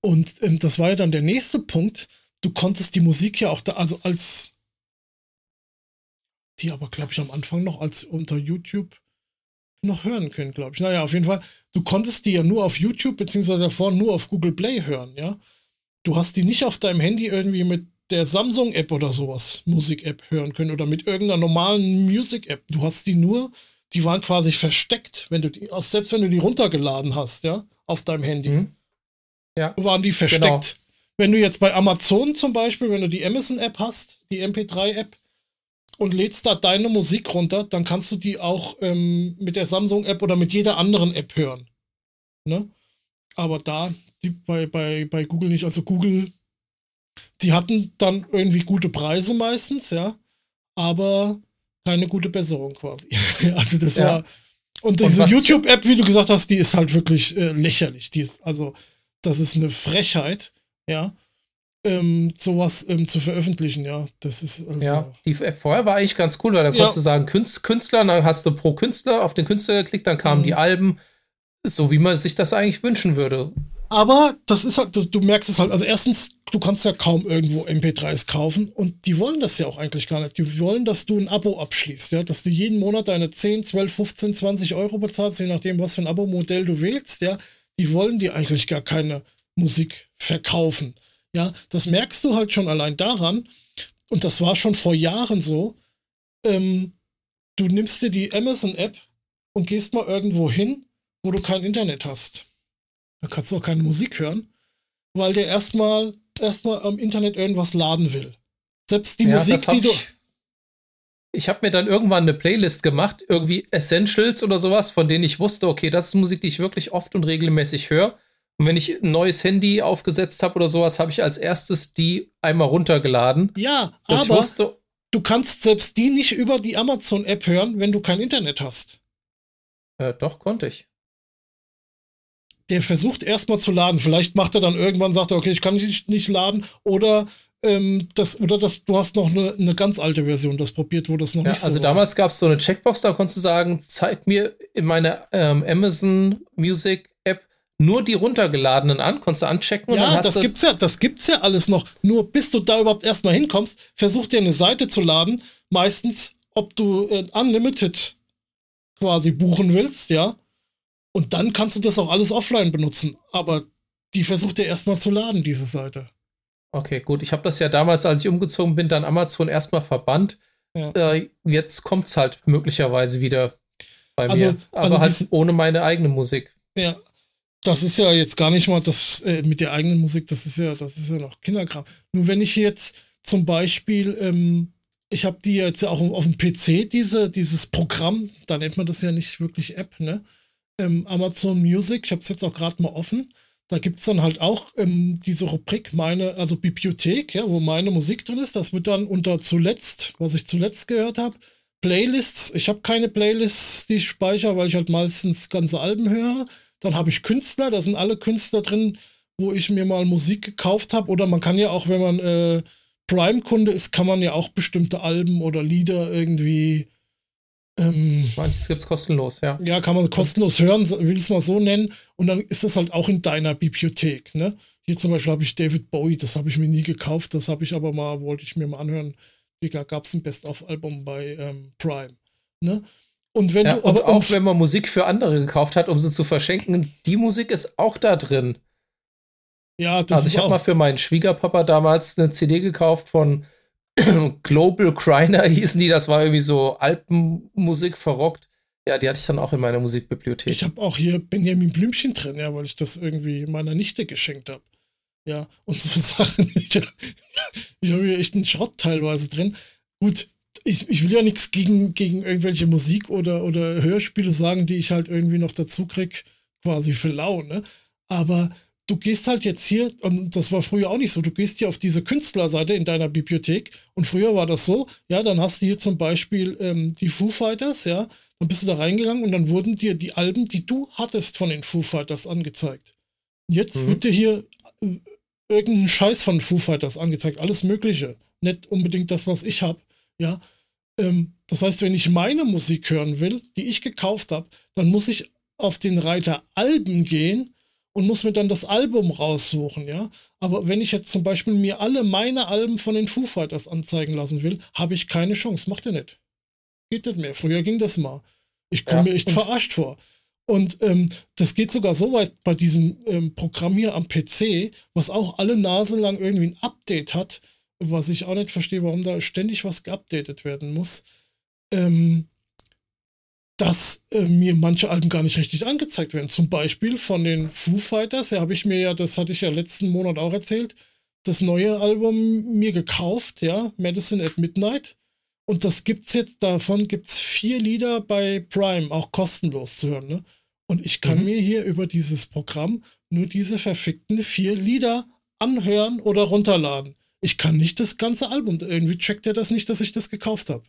und ähm, das war ja dann der nächste Punkt du konntest die Musik ja auch da also als die aber glaube ich am Anfang noch als unter YouTube noch hören können, glaube ich. Naja, auf jeden Fall, du konntest die ja nur auf YouTube, beziehungsweise davor nur auf Google Play hören, ja. Du hast die nicht auf deinem Handy irgendwie mit der Samsung-App oder sowas, Musik-App hören können oder mit irgendeiner normalen Music-App. Du hast die nur, die waren quasi versteckt, wenn du die, selbst wenn du die runtergeladen hast, ja, auf deinem Handy. Mhm. Ja. Waren die versteckt. Genau. Wenn du jetzt bei Amazon zum Beispiel, wenn du die Amazon-App hast, die MP3-App, und lädst da deine Musik runter, dann kannst du die auch ähm, mit der Samsung-App oder mit jeder anderen App hören. Ne? Aber da, die bei, bei, bei Google nicht. Also Google, die hatten dann irgendwie gute Preise meistens, ja, aber keine gute Besserung quasi. also das ja. war. Und diese YouTube-App, wie du gesagt hast, die ist halt wirklich äh, lächerlich. Die ist, also, das ist eine Frechheit, ja ähm, sowas ähm, zu veröffentlichen, ja. Das ist also Ja, die App vorher war eigentlich ganz cool, weil da konntest ja. du sagen, Künstler, dann hast du pro Künstler auf den Künstler geklickt, dann kamen mhm. die Alben, so wie man sich das eigentlich wünschen würde. Aber das ist halt, du, merkst es halt, also erstens, du kannst ja kaum irgendwo MP3s kaufen und die wollen das ja auch eigentlich gar nicht. Die wollen, dass du ein Abo abschließt, ja, dass du jeden Monat deine 10, 12, 15, 20 Euro bezahlst, je nachdem, was für ein Abo-Modell du wählst, ja. Die wollen dir eigentlich gar keine Musik verkaufen. Ja, das merkst du halt schon allein daran, und das war schon vor Jahren so, ähm, du nimmst dir die Amazon-App und gehst mal irgendwo hin, wo du kein Internet hast. Da kannst du auch keine Musik hören, weil der erstmal erstmal am Internet irgendwas laden will. Selbst die ja, Musik, die du. Ich, ich habe mir dann irgendwann eine Playlist gemacht, irgendwie Essentials oder sowas, von denen ich wusste, okay, das ist Musik, die ich wirklich oft und regelmäßig höre. Und wenn ich ein neues Handy aufgesetzt habe oder sowas, habe ich als erstes die einmal runtergeladen. Ja, aber wusste, du kannst selbst die nicht über die Amazon-App hören, wenn du kein Internet hast. Äh, doch, konnte ich. Der versucht erstmal zu laden. Vielleicht macht er dann irgendwann, sagt er, okay, ich kann nicht, nicht laden. Oder ähm, das, oder das, du hast noch eine, eine ganz alte Version, das probiert, wo das noch ja, nicht so Also damals gab es so eine Checkbox, da konntest du sagen, zeig mir in meiner ähm, Amazon Music nur die runtergeladenen an, konntest du anchecken. Ja, und dann das gibt's ja, das gibt's ja alles noch. Nur bis du da überhaupt erstmal hinkommst, versuch dir eine Seite zu laden. Meistens, ob du äh, Unlimited quasi buchen willst, ja. Und dann kannst du das auch alles offline benutzen. Aber die versucht dir erstmal zu laden, diese Seite. Okay, gut. Ich habe das ja damals, als ich umgezogen bin, dann Amazon erstmal verbannt. Ja. Äh, jetzt kommt's halt möglicherweise wieder bei also, mir. Aber also halt ohne meine eigene Musik. Ja, das ist ja jetzt gar nicht mal das äh, mit der eigenen Musik, das ist ja, das ist ja noch Kinderkram. Nur wenn ich jetzt zum Beispiel, ähm, ich habe die jetzt auch auf dem PC, diese, dieses Programm, da nennt man das ja nicht wirklich App, ne? Ähm, Amazon Music, ich habe es jetzt auch gerade mal offen. Da gibt es dann halt auch ähm, diese Rubrik, meine, also Bibliothek, ja, wo meine Musik drin ist. Das wird dann unter zuletzt, was ich zuletzt gehört habe, Playlists. Ich habe keine Playlists, die ich speichere, weil ich halt meistens ganze Alben höre. Dann habe ich Künstler, da sind alle Künstler drin, wo ich mir mal Musik gekauft habe. Oder man kann ja auch, wenn man äh, Prime-Kunde ist, kann man ja auch bestimmte Alben oder Lieder irgendwie. Ähm, Manches gibt es kostenlos, ja. Ja, kann man kostenlos hören, will ich es mal so nennen. Und dann ist das halt auch in deiner Bibliothek. Ne? Hier zum Beispiel habe ich David Bowie, das habe ich mir nie gekauft, das habe ich aber mal, wollte ich mir mal anhören. Da gab es ein Best-of-Album bei ähm, Prime. Ne? Und wenn ja, du aber auch wenn man Musik für andere gekauft hat, um sie zu verschenken, die Musik ist auch da drin. Ja, das also ich habe mal für meinen Schwiegerpapa damals eine CD gekauft von Global Criner hießen die, das war irgendwie so Alpenmusik verrockt. Ja, die hatte ich dann auch in meiner Musikbibliothek. Ich habe auch hier Benjamin Blümchen drin, ja, weil ich das irgendwie meiner Nichte geschenkt habe. Ja, und so Sachen. Ich, ich habe hier echt einen Schrott teilweise drin. Gut, ich, ich will ja nichts gegen, gegen irgendwelche Musik oder, oder Hörspiele sagen, die ich halt irgendwie noch dazu krieg, quasi für Laune. Aber du gehst halt jetzt hier, und das war früher auch nicht so, du gehst hier auf diese Künstlerseite in deiner Bibliothek und früher war das so, ja, dann hast du hier zum Beispiel ähm, die Foo Fighters, ja, dann bist du da reingegangen und dann wurden dir die Alben, die du hattest von den Foo Fighters angezeigt. Jetzt mhm. wird dir hier äh, irgendein Scheiß von Foo Fighters angezeigt, alles Mögliche. Nicht unbedingt das, was ich habe. Ja, ähm, das heißt, wenn ich meine Musik hören will, die ich gekauft habe, dann muss ich auf den Reiter Alben gehen und muss mir dann das Album raussuchen, ja. Aber wenn ich jetzt zum Beispiel mir alle meine Alben von den Foo Fighters anzeigen lassen will, habe ich keine Chance. Macht er nicht. Geht nicht mehr. Früher ging das mal. Ich komme ja, mir echt verarscht vor. Und ähm, das geht sogar so weit bei diesem ähm, Programm hier am PC, was auch alle Nase lang irgendwie ein Update hat, was ich auch nicht verstehe, warum da ständig was geupdatet werden muss, ähm, dass äh, mir manche Alben gar nicht richtig angezeigt werden. Zum Beispiel von den Foo Fighters, ja, habe ich mir ja, das hatte ich ja letzten Monat auch erzählt, das neue Album mir gekauft, ja, Medicine at Midnight. Und das gibt's jetzt, davon gibt's vier Lieder bei Prime, auch kostenlos zu hören, ne? Und ich kann mhm. mir hier über dieses Programm nur diese verfickten vier Lieder anhören oder runterladen ich kann nicht das ganze Album. Irgendwie checkt er das nicht, dass ich das gekauft habe.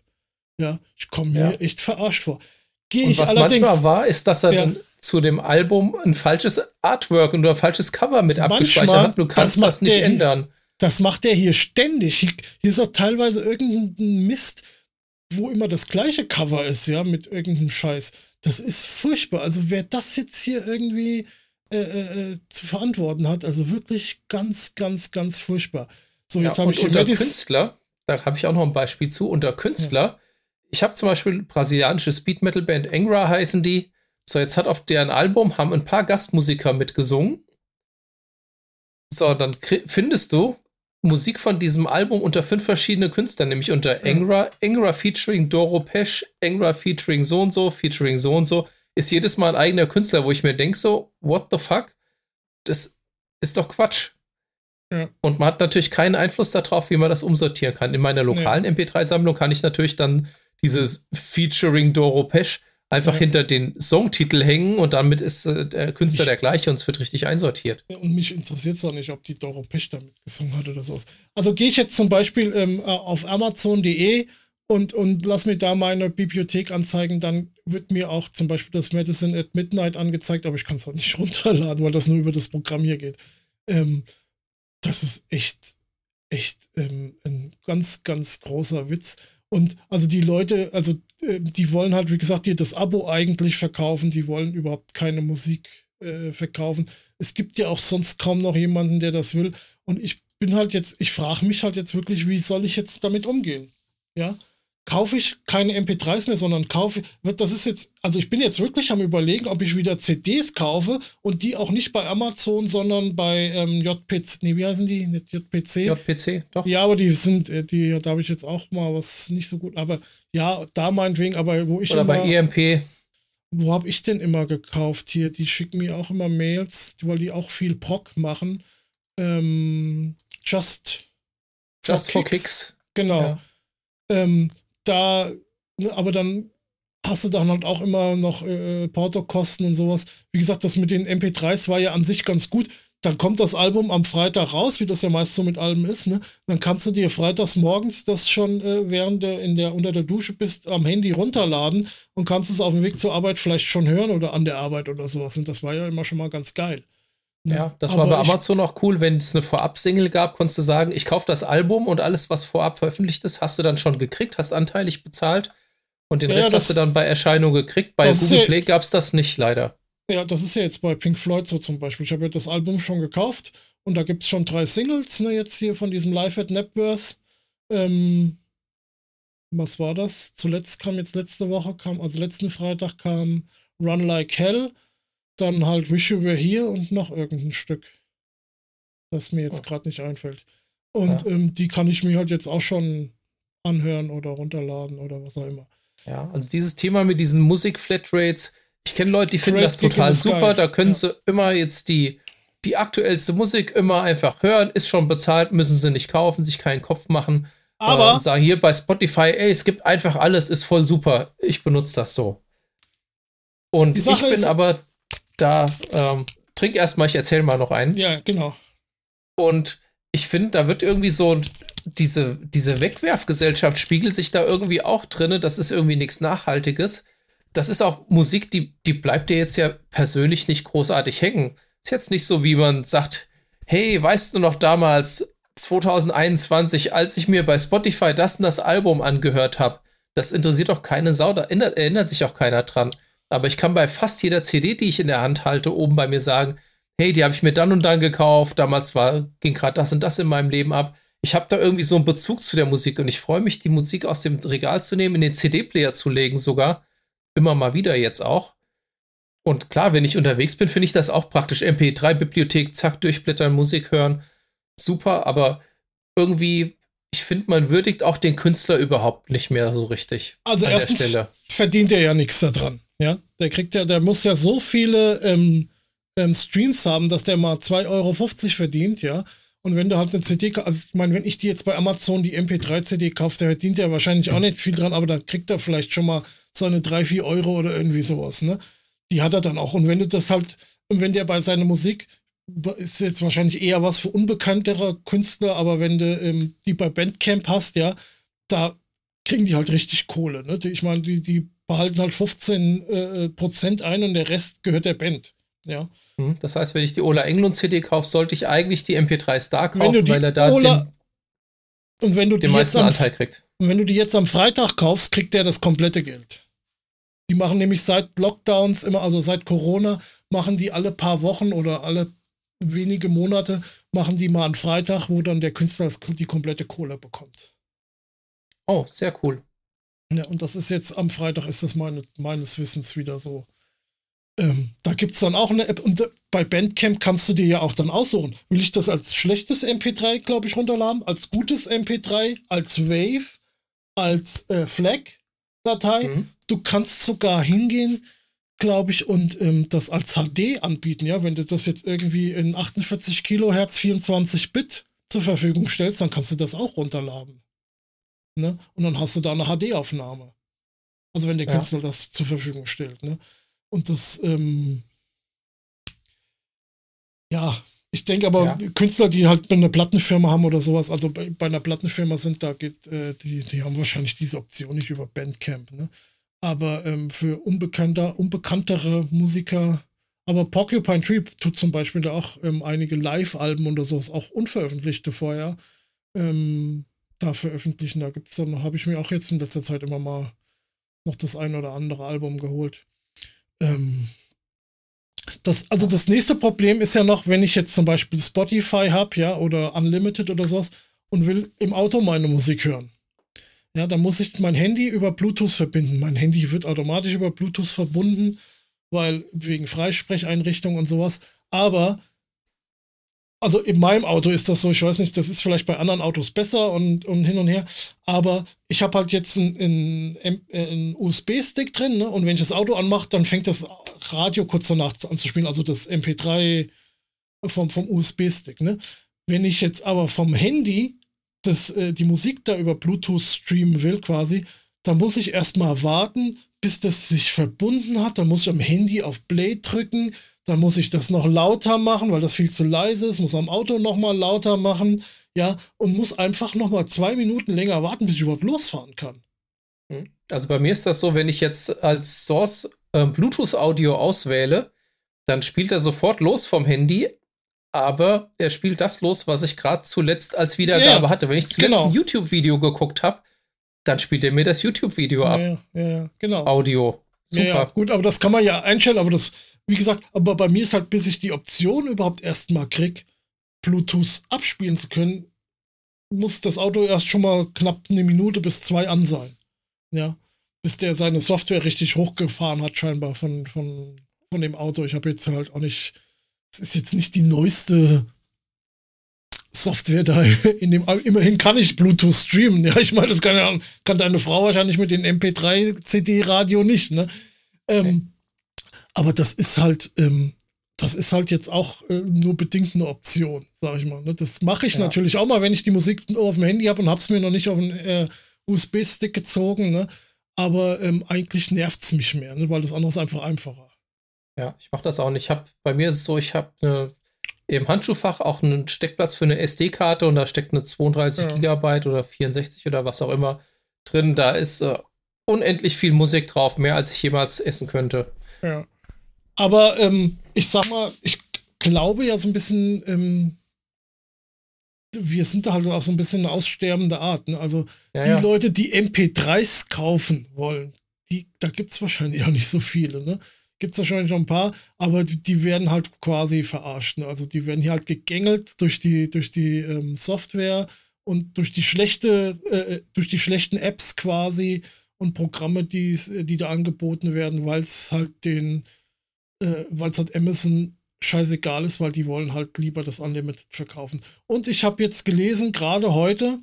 Ja, ich komme mir ja. echt verarscht vor. Geh und ich was manchmal war, ist, dass er ja. dann zu dem Album ein falsches Artwork und ein falsches Cover mit manchmal, abgespeichert hat. Du kannst das, das nicht der, ändern. Das macht er hier ständig. Hier ist auch teilweise irgendein Mist, wo immer das gleiche Cover ist, ja, mit irgendeinem Scheiß. Das ist furchtbar. Also wer das jetzt hier irgendwie äh, äh, äh zu verantworten hat, also wirklich ganz, ganz, ganz furchtbar. So, jetzt ja, habe ich unter Künstler, da habe ich auch noch ein Beispiel zu, unter Künstler, ja. Ich habe zum Beispiel brasilianische Speed Metal Band Engra heißen die. So, jetzt hat auf deren Album haben ein paar Gastmusiker mitgesungen. So, dann findest du Musik von diesem Album unter fünf verschiedene Künstler, nämlich unter Engra, Engra featuring Doro Pesch, Engra featuring so und so, featuring so und so. Ist jedes Mal ein eigener Künstler, wo ich mir denke, so, what the fuck? Das ist doch Quatsch. Und man hat natürlich keinen Einfluss darauf, wie man das umsortieren kann. In meiner lokalen ja. MP3-Sammlung kann ich natürlich dann dieses Featuring Doro Pesch einfach ja. hinter den Songtitel hängen und damit ist äh, der Künstler ich, der gleiche und es wird richtig einsortiert. Und mich interessiert es auch nicht, ob die Doro Pesch damit gesungen hat oder sowas. Also gehe ich jetzt zum Beispiel ähm, auf Amazon.de und, und lass mir da meine Bibliothek anzeigen, dann wird mir auch zum Beispiel das Medicine at Midnight angezeigt, aber ich kann es auch nicht runterladen, weil das nur über das Programm hier geht. Ähm, das ist echt, echt ähm, ein ganz, ganz großer Witz. Und also die Leute, also äh, die wollen halt, wie gesagt, dir das Abo eigentlich verkaufen, die wollen überhaupt keine Musik äh, verkaufen. Es gibt ja auch sonst kaum noch jemanden, der das will. Und ich bin halt jetzt, ich frage mich halt jetzt wirklich, wie soll ich jetzt damit umgehen? Ja kaufe ich keine MP3s mehr, sondern kaufe, das ist jetzt, also ich bin jetzt wirklich am überlegen, ob ich wieder CDs kaufe und die auch nicht bei Amazon, sondern bei ähm, JPC, nee, wie heißen die? Nicht JPC? JPC, doch. Ja, aber die sind, äh, die, da habe ich jetzt auch mal was nicht so gut, aber ja, da meinetwegen, aber wo ich Oder bei EMP. wo habe ich denn immer gekauft hier? Die schicken mir auch immer Mails, weil die auch viel Proc machen. Ähm, Just, Just for Kicks. Kicks. Genau. Ja. Ähm, da, ne, aber dann hast du dann halt auch immer noch äh, Portokosten und sowas. Wie gesagt, das mit den MP3s war ja an sich ganz gut. Dann kommt das Album am Freitag raus, wie das ja meist so mit Alben ist, ne? Dann kannst du dir freitags morgens das schon, äh, während du in der, unter der Dusche bist, am Handy runterladen und kannst es auf dem Weg zur Arbeit vielleicht schon hören oder an der Arbeit oder sowas. Und das war ja immer schon mal ganz geil. Ja, das Aber war bei Amazon auch cool, wenn es eine Vorab-Single gab, konntest du sagen, ich kaufe das Album und alles, was vorab veröffentlicht ist, hast du dann schon gekriegt, hast anteilig bezahlt und den ja, Rest das, hast du dann bei Erscheinung gekriegt. Bei Google ja, Play gab es das nicht, leider. Ja, das ist ja jetzt bei Pink Floyd so zum Beispiel. Ich habe ja das Album schon gekauft und da gibt es schon drei Singles, ne, jetzt hier von diesem Live at Napworth. Ähm, was war das? Zuletzt kam jetzt letzte Woche, kam, also letzten Freitag kam Run Like Hell, dann halt Wish You Were Here und noch irgendein Stück, das mir jetzt oh. gerade nicht einfällt. Und ja. ähm, die kann ich mir halt jetzt auch schon anhören oder runterladen oder was auch immer. Ja, also dieses Thema mit diesen Musik-Flatrates, ich kenne Leute, die finden das total super. Da können ja. sie immer jetzt die, die aktuellste Musik immer einfach hören, ist schon bezahlt, müssen sie nicht kaufen, sich keinen Kopf machen. Aber äh, sagen hier bei Spotify, ey, es gibt einfach alles, ist voll super. Ich benutze das so. Und ich bin aber da, ähm, trink erstmal, ich erzähle mal noch einen. Ja, genau. Und ich finde, da wird irgendwie so diese, diese Wegwerfgesellschaft spiegelt sich da irgendwie auch drin. Das ist irgendwie nichts Nachhaltiges. Das ist auch Musik, die, die bleibt dir jetzt ja persönlich nicht großartig hängen. Ist jetzt nicht so, wie man sagt, hey, weißt du noch damals 2021, als ich mir bei Spotify das und das Album angehört habe? Das interessiert doch keine Sau, da erinnert, erinnert sich auch keiner dran. Aber ich kann bei fast jeder CD, die ich in der Hand halte, oben bei mir sagen, hey, die habe ich mir dann und dann gekauft, damals war, ging gerade das und das in meinem Leben ab ich habe da irgendwie so einen Bezug zu der Musik und ich freue mich, die Musik aus dem Regal zu nehmen, in den CD-Player zu legen sogar. Immer mal wieder jetzt auch. Und klar, wenn ich unterwegs bin, finde ich das auch praktisch. MP3-Bibliothek, zack, durchblättern, Musik hören. Super, aber irgendwie, ich finde, man würdigt auch den Künstler überhaupt nicht mehr so richtig. Also erstens verdient er ja nichts daran. Ja, der kriegt ja, der muss ja so viele ähm, ähm, Streams haben, dass der mal 2,50 Euro verdient, ja. Und wenn du halt eine CD, also ich meine, wenn ich die jetzt bei Amazon die MP3-CD kaufe, der verdient ja wahrscheinlich auch nicht viel dran, aber da kriegt er vielleicht schon mal seine 3, 4 Euro oder irgendwie sowas, ne? Die hat er dann auch. Und wenn du das halt, und wenn der bei seiner Musik, ist jetzt wahrscheinlich eher was für unbekanntere Künstler, aber wenn du ähm, die bei Bandcamp hast, ja, da kriegen die halt richtig Kohle, ne? Ich meine, die, die behalten halt 15 äh, Prozent ein und der Rest gehört der Band, ja. Hm, das heißt, wenn ich die Ola Englund CD kaufe, sollte ich eigentlich die MP3 Star kaufen, weil er da Ola den, und wenn du den meisten am, Anteil kriegt. Und wenn du die jetzt am Freitag kaufst, kriegt der das komplette Geld. Die machen nämlich seit Lockdowns immer, also seit Corona, machen die alle paar Wochen oder alle wenige Monate, machen die mal einen Freitag, wo dann der Künstler die komplette Kohle bekommt. Oh, sehr cool. Ja, und das ist jetzt am Freitag, ist das meine, meines Wissens wieder so. Ähm, da gibt es dann auch eine App und bei Bandcamp kannst du dir ja auch dann aussuchen. Will ich das als schlechtes MP3, glaube ich, runterladen, als gutes MP3, als Wave, als äh, FLAC-Datei. Mhm. Du kannst sogar hingehen, glaube ich, und ähm, das als HD anbieten. Ja, wenn du das jetzt irgendwie in 48 Kilohertz 24 Bit zur Verfügung stellst, dann kannst du das auch runterladen. Ne? Und dann hast du da eine HD-Aufnahme. Also wenn der ja. Künstler das zur Verfügung stellt. Ne? Und das, ähm, ja, ich denke aber, ja. Künstler, die halt bei einer Plattenfirma haben oder sowas, also bei, bei einer Plattenfirma sind, da geht, äh, die, die haben wahrscheinlich diese Option nicht über Bandcamp, ne? Aber ähm, für unbekannter, unbekanntere Musiker, aber Porcupine Tree tut zum Beispiel da auch ähm, einige Live-Alben oder sowas, auch unveröffentlichte vorher, ähm, da veröffentlichen. Da gibt's dann, habe ich mir auch jetzt in letzter Zeit immer mal noch das ein oder andere Album geholt. Ähm, das, also das nächste Problem ist ja noch, wenn ich jetzt zum Beispiel Spotify habe, ja, oder Unlimited oder sowas und will im Auto meine Musik hören. Ja, dann muss ich mein Handy über Bluetooth verbinden. Mein Handy wird automatisch über Bluetooth verbunden, weil wegen Freisprecheinrichtungen und sowas. Aber also in meinem Auto ist das so, ich weiß nicht, das ist vielleicht bei anderen Autos besser und, und hin und her, aber ich habe halt jetzt einen, einen USB-Stick drin ne? und wenn ich das Auto anmache, dann fängt das Radio kurz danach an zu spielen, also das MP3 vom, vom USB-Stick. Ne? Wenn ich jetzt aber vom Handy das, äh, die Musik da über Bluetooth streamen will quasi, dann muss ich erstmal warten, bis das sich verbunden hat, dann muss ich am Handy auf Play drücken, dann muss ich das noch lauter machen, weil das viel zu leise ist, muss am Auto nochmal lauter machen, ja, und muss einfach nochmal zwei Minuten länger warten, bis ich überhaupt losfahren kann. Hm. Also bei mir ist das so, wenn ich jetzt als Source äh, Bluetooth-Audio auswähle, dann spielt er sofort los vom Handy, aber er spielt das los, was ich gerade zuletzt als Wiedergabe ja, hatte. Wenn ich zuletzt genau. ein YouTube-Video geguckt habe, dann spielt er mir das YouTube-Video ab. Ja, ja, genau. Audio. Super. Ja, gut, aber das kann man ja einstellen, aber das, wie gesagt, aber bei mir ist halt, bis ich die Option überhaupt erstmal krieg, Bluetooth abspielen zu können, muss das Auto erst schon mal knapp eine Minute bis zwei an sein. Ja. Bis der seine Software richtig hochgefahren hat, scheinbar von, von, von dem Auto. Ich habe jetzt halt auch nicht, es ist jetzt nicht die neueste Software da in dem, immerhin kann ich Bluetooth streamen. Ja, ich meine, das kann, ja, kann deine Frau wahrscheinlich mit dem MP3-CD-Radio nicht, ne? Ähm, aber das ist halt, ähm, das ist halt jetzt auch äh, nur bedingt eine Option, sag ich mal. Ne? Das mache ich ja. natürlich auch mal, wenn ich die Musik auf dem Handy habe und habe es mir noch nicht auf einen äh, USB-Stick gezogen, ne? Aber ähm, eigentlich nervt es mich mehr, ne? weil das andere ist einfach einfacher. Ja, ich mache das auch nicht. Ich habe bei mir ist es so, ich habe eine im Handschuhfach auch einen Steckplatz für eine SD-Karte und da steckt eine 32 ja. Gigabyte oder 64 oder was auch immer drin. Da ist äh, unendlich viel Musik drauf, mehr als ich jemals essen könnte. Ja. Aber ähm, ich sag mal, ich glaube ja so ein bisschen, ähm, wir sind da halt auch so ein bisschen eine aussterbende Art. Ne? Also ja, die ja. Leute, die MP3s kaufen wollen, die, da gibt es wahrscheinlich auch nicht so viele. Ne? gibt es wahrscheinlich noch ein paar, aber die, die, werden halt quasi verarscht. Ne? Also die werden hier halt gegängelt durch die, durch die ähm, Software und durch die schlechte, äh, äh durch die schlechten Apps quasi und Programme, die, die da angeboten werden, weil es halt den, äh, weil es halt Amazon scheißegal ist, weil die wollen halt lieber das Unlimited verkaufen. Und ich habe jetzt gelesen, gerade heute,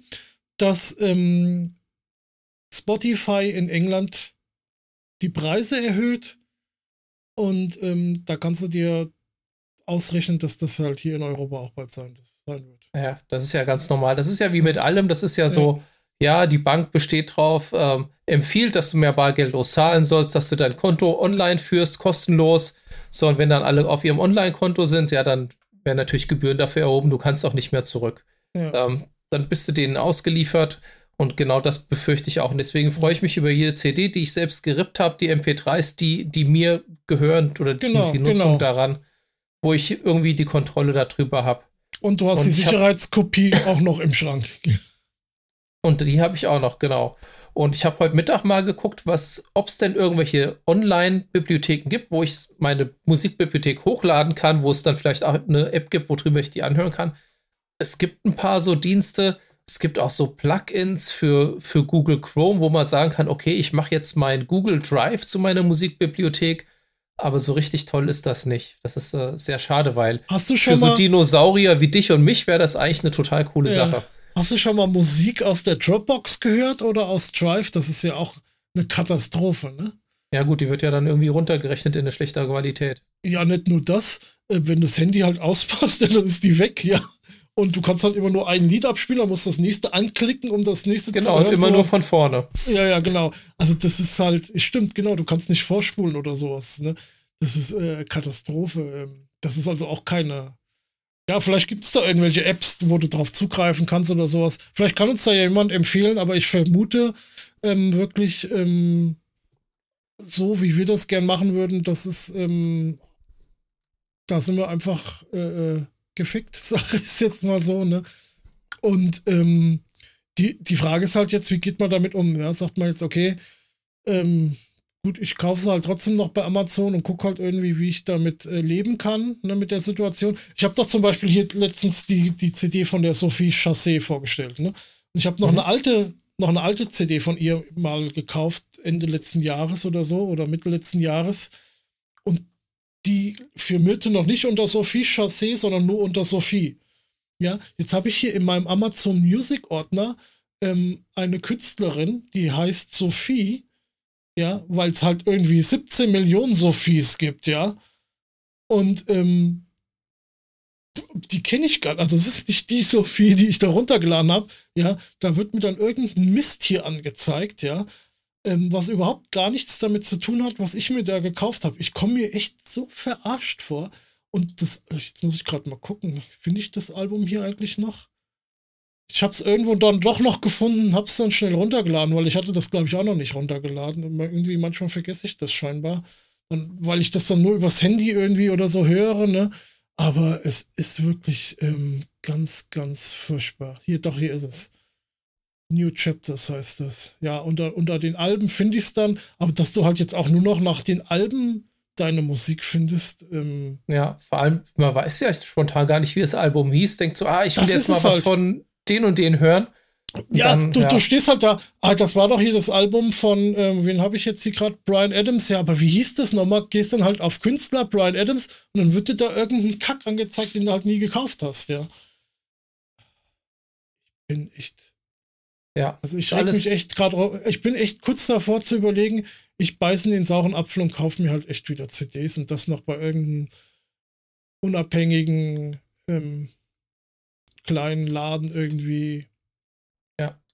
dass ähm, Spotify in England die Preise erhöht und ähm, da kannst du dir ausrechnen, dass das halt hier in Europa auch bald sein, sein wird. Ja, das ist ja ganz normal. Das ist ja wie mit allem, das ist ja so, ja, ja die Bank besteht drauf, ähm, empfiehlt, dass du mehr Bargeld loszahlen sollst, dass du dein Konto online führst, kostenlos. So, und wenn dann alle auf ihrem Online-Konto sind, ja, dann werden natürlich Gebühren dafür erhoben, du kannst auch nicht mehr zurück. Ja. Ähm, dann bist du denen ausgeliefert und genau das befürchte ich auch. Und deswegen freue ich mich über jede CD, die ich selbst gerippt habe, die MP3s, die, die mir gehören oder genau, die Nutzung genau. daran, wo ich irgendwie die Kontrolle darüber habe. Und du hast und die Sicherheitskopie auch noch im Schrank. Und die habe ich auch noch, genau. Und ich habe heute Mittag mal geguckt, ob es denn irgendwelche Online-Bibliotheken gibt, wo ich meine Musikbibliothek hochladen kann, wo es dann vielleicht auch eine App gibt, worüber ich die anhören kann. Es gibt ein paar so Dienste, es gibt auch so Plugins für, für Google Chrome, wo man sagen kann, okay, ich mache jetzt mein Google Drive zu meiner Musikbibliothek. Aber so richtig toll ist das nicht. Das ist äh, sehr schade, weil Hast du schon für so Dinosaurier wie dich und mich wäre das eigentlich eine total coole ja. Sache. Hast du schon mal Musik aus der Dropbox gehört oder aus Drive? Das ist ja auch eine Katastrophe, ne? Ja, gut, die wird ja dann irgendwie runtergerechnet in eine schlechter Qualität. Ja, nicht nur das. Äh, wenn das Handy halt auspasst, dann ist die weg, ja. Und du kannst halt immer nur ein Lied abspielen, dann musst das nächste anklicken, um das nächste genau, zu hören. Genau, immer so. nur von vorne. Ja, ja, genau. Also das ist halt, stimmt, genau, du kannst nicht vorspulen oder sowas. Ne? Das ist äh, Katastrophe. Ähm. Das ist also auch keine. Ja, vielleicht gibt es da irgendwelche Apps, wo du drauf zugreifen kannst oder sowas. Vielleicht kann uns da jemand empfehlen, aber ich vermute ähm, wirklich, ähm, so wie wir das gern machen würden, das ist, ähm, da sind wir einfach äh, äh gefickt, sag ich jetzt mal so, ne? Und ähm, die, die Frage ist halt jetzt, wie geht man damit um? Ja, sagt man jetzt, okay, ähm, gut, ich kaufe es halt trotzdem noch bei Amazon und gucke halt irgendwie, wie ich damit äh, leben kann, ne, mit der Situation. Ich habe doch zum Beispiel hier letztens die, die CD von der Sophie Chassé vorgestellt, ne? Und ich habe noch mhm. eine alte, noch eine alte CD von ihr mal gekauft, Ende letzten Jahres oder so, oder Mitte letzten Jahres. Und die firmierte noch nicht unter Sophie Chassé, sondern nur unter Sophie. Ja, jetzt habe ich hier in meinem Amazon Music Ordner ähm, eine Künstlerin, die heißt Sophie, ja, weil es halt irgendwie 17 Millionen Sophies gibt, ja. Und ähm, die kenne ich gar nicht. Also es ist nicht die Sophie, die ich da runtergeladen habe. Ja, da wird mir dann irgendein Mist hier angezeigt, ja, ähm, was überhaupt gar nichts damit zu tun hat, was ich mir da gekauft habe. Ich komme mir echt so verarscht vor. Und das, jetzt muss ich gerade mal gucken, finde ich das Album hier eigentlich noch? Ich habe es irgendwo dann doch noch gefunden, habe es dann schnell runtergeladen, weil ich hatte das, glaube ich, auch noch nicht runtergeladen. Und irgendwie manchmal vergesse ich das scheinbar, und weil ich das dann nur übers Handy irgendwie oder so höre, ne? Aber es ist wirklich ähm, ganz, ganz furchtbar. Hier, doch, hier ist es. New Chapters heißt das. Ja, unter, unter den Alben finde ich es dann, aber dass du halt jetzt auch nur noch nach den Alben deine Musik findest. Ähm, ja, vor allem, man weiß ja spontan gar nicht, wie das Album hieß. Denkt so, ah, ich will jetzt mal was halt. von den und den hören. Ja, dann, du, ja, du stehst halt da, ah, das war doch hier das Album von, ähm, wen habe ich jetzt hier gerade? Brian Adams, ja, aber wie hieß das nochmal? Gehst dann halt auf Künstler, Brian Adams, und dann wird dir da irgendein Kack angezeigt, den du halt nie gekauft hast, ja. Ich bin echt. Ja. Also ich schreibe mich echt gerade, ich bin echt kurz davor zu überlegen, ich beiße in den sauren Apfel und kaufe mir halt echt wieder CDs und das noch bei irgendeinem unabhängigen ähm, kleinen Laden irgendwie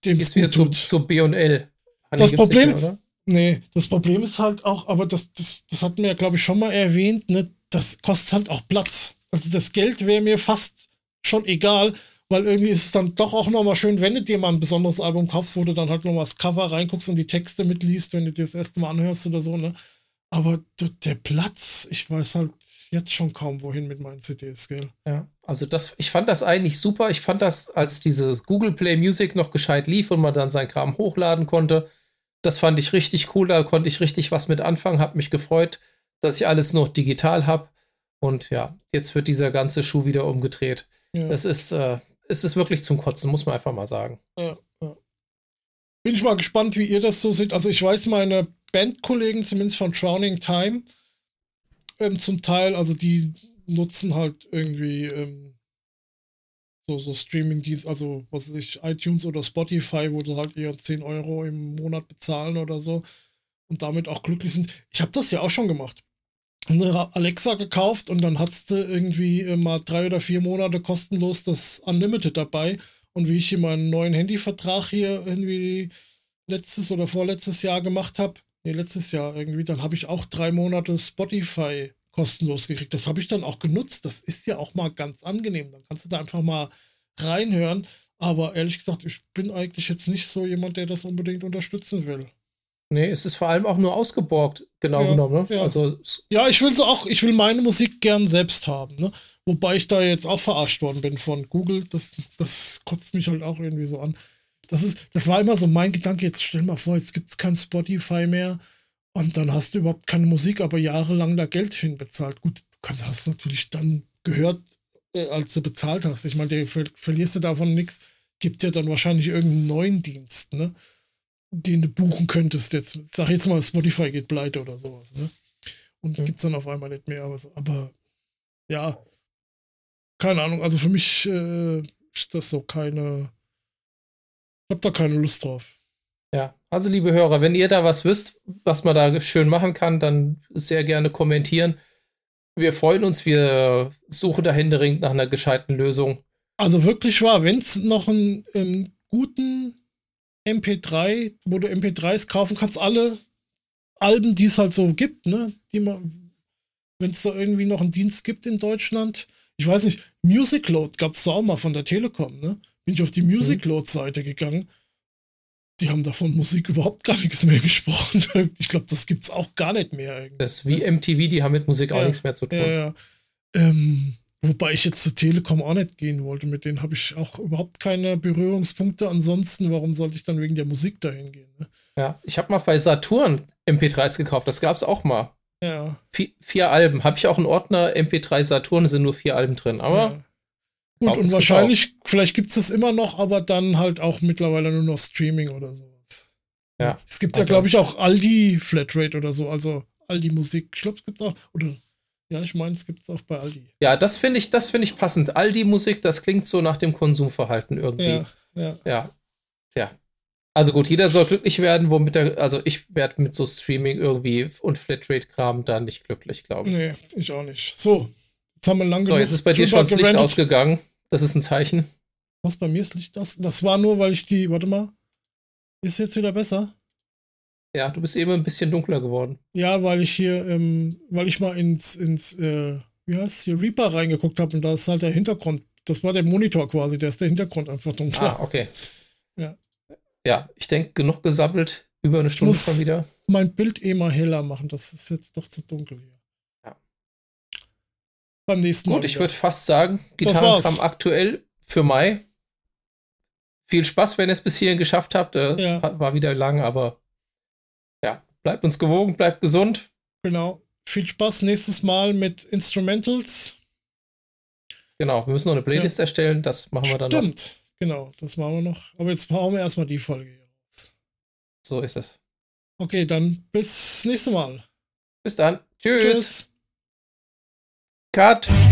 dem ist wieder zu, zu B&L. Das Problem, mehr, nee, das Problem ist halt auch, aber das, das, das hatten wir ja, glaube ich, schon mal erwähnt, ne, das kostet halt auch Platz. Also das Geld wäre mir fast schon egal, weil irgendwie ist es dann doch auch nochmal schön, wenn du dir mal ein besonderes Album kaufst, wo du dann halt nochmal das Cover reinguckst und die Texte mitliest, wenn du dir das erste Mal anhörst oder so, ne? Aber der Platz, ich weiß halt jetzt schon kaum wohin mit meinen CDs, gell? Ja, also das, ich fand das eigentlich super. Ich fand das, als diese Google Play Music noch gescheit lief und man dann sein Kram hochladen konnte, das fand ich richtig cool. Da konnte ich richtig was mit anfangen. Hab mich gefreut, dass ich alles noch digital habe. Und ja, jetzt wird dieser ganze Schuh wieder umgedreht. Ja. Das ist, äh, es ist wirklich zum Kotzen, muss man einfach mal sagen. Ja, ja. Bin ich mal gespannt, wie ihr das so seht. Also ich weiß, meine Bandkollegen, zumindest von Drowning Time, ähm, zum Teil, also die nutzen halt irgendwie ähm, so, so Streaming-Dienst, also was weiß ich, iTunes oder Spotify, wo du halt eher 10 Euro im Monat bezahlen oder so und damit auch glücklich sind. Ich habe das ja auch schon gemacht. Eine Alexa gekauft und dann hast du irgendwie äh, mal drei oder vier Monate kostenlos das Unlimited dabei. Und wie ich hier meinen neuen Handyvertrag hier irgendwie letztes oder vorletztes Jahr gemacht habe, nee, letztes Jahr irgendwie, dann habe ich auch drei Monate Spotify kostenlos gekriegt. Das habe ich dann auch genutzt. Das ist ja auch mal ganz angenehm. Dann kannst du da einfach mal reinhören. Aber ehrlich gesagt, ich bin eigentlich jetzt nicht so jemand, der das unbedingt unterstützen will. Nee, es ist vor allem auch nur ausgeborgt, genau ja, genommen. Ne? Ja. Also, ja, ich will so auch, ich will meine Musik gern selbst haben. Ne? Wobei ich da jetzt auch verarscht worden bin von Google. Das, das kotzt mich halt auch irgendwie so an. Das, ist, das war immer so mein Gedanke. Jetzt stell mal vor, jetzt gibt es kein Spotify mehr. Und dann hast du überhaupt keine Musik, aber jahrelang da Geld hinbezahlt. Gut, du kannst, hast natürlich dann gehört, äh, als du bezahlt hast. Ich meine, ver verlierst du davon nichts. Gibt ja dann wahrscheinlich irgendeinen neuen Dienst, ne? Den du buchen könntest. Jetzt, sag jetzt mal, Spotify geht pleite oder sowas, ne? Und mhm. gibt es dann auf einmal nicht mehr. Aber, aber ja, keine Ahnung. Also für mich äh, ist das so keine. Ich hab da keine Lust drauf. Ja, also liebe Hörer, wenn ihr da was wisst, was man da schön machen kann, dann sehr gerne kommentieren. Wir freuen uns, wir suchen da händeringend nach einer gescheiten Lösung. Also wirklich wahr, wenn es noch einen, einen, guten MP3, wo du MP3s kaufen kannst, alle Alben, die es halt so gibt, ne, die man, wenn es da irgendwie noch einen Dienst gibt in Deutschland, ich weiß nicht, Music Load gab es da auch mal von der Telekom, ne? Bin ich auf die Music Load Seite gegangen die haben davon Musik überhaupt gar nichts mehr gesprochen. Ich glaube, das gibt es auch gar nicht mehr. Irgendwie. Das ist wie MTV, die haben mit Musik ja, auch nichts mehr zu tun. Ja, ja. Ähm, wobei ich jetzt zur Telekom auch nicht gehen wollte. Mit denen habe ich auch überhaupt keine Berührungspunkte. Ansonsten, warum sollte ich dann wegen der Musik dahin gehen? Ne? Ja, ich habe mal bei Saturn MP3s gekauft. Das gab es auch mal. Ja. Vier, vier Alben. Habe ich auch einen Ordner MP3 Saturn, sind nur vier Alben drin. Aber. Gut, und wahrscheinlich, vielleicht gibt es das immer noch, aber dann halt auch mittlerweile nur noch Streaming oder sowas. Ja. Es gibt also, ja, glaube ich, auch Aldi Flatrate oder so, also Aldi Musik. Ich glaube, es gibt auch, oder Ja, ich meine, es gibt es auch bei Aldi. Ja, das finde ich, das finde ich passend. Aldi-Musik, das klingt so nach dem Konsumverhalten irgendwie. Ja, ja. Ja. Tja. Also gut, jeder soll glücklich werden, womit er, also ich werde mit so Streaming irgendwie und Flatrate-Kram da nicht glücklich, glaube ich. Nee, ich auch nicht. So, jetzt haben wir lange So, jetzt ist bei dir schon das Licht gerandet. ausgegangen. Das ist ein Zeichen. Was, bei mir ist Licht aus? Das war nur, weil ich die, warte mal. Ist jetzt wieder besser? Ja, du bist eben ein bisschen dunkler geworden. Ja, weil ich hier, ähm, weil ich mal ins, ins, äh, wie heißt es hier, Reaper reingeguckt habe und da ist halt der Hintergrund. Das war der Monitor quasi, da ist der Hintergrund einfach dunkler. Ah, okay. Ja. Ja, ich denke, genug gesammelt. Über eine Stunde schon wieder. Mein Bild eh mal heller machen, das ist jetzt doch zu dunkel hier. Beim nächsten Mal. Gut, ich würde fast sagen, Gitarrenkram aktuell für Mai. Viel Spaß, wenn ihr es bis hierhin geschafft habt. Es ja. war wieder lang, aber ja, bleibt uns gewogen, bleibt gesund. Genau. Viel Spaß nächstes Mal mit Instrumentals. Genau, wir müssen noch eine Playlist ja. erstellen, das machen wir dann Stimmt. noch. Stimmt, genau, das machen wir noch. Aber jetzt hauen wir erstmal die Folge hier raus. So ist es. Okay, dann bis nächste Mal. Bis dann. Tschüss. Tschüss. Cut.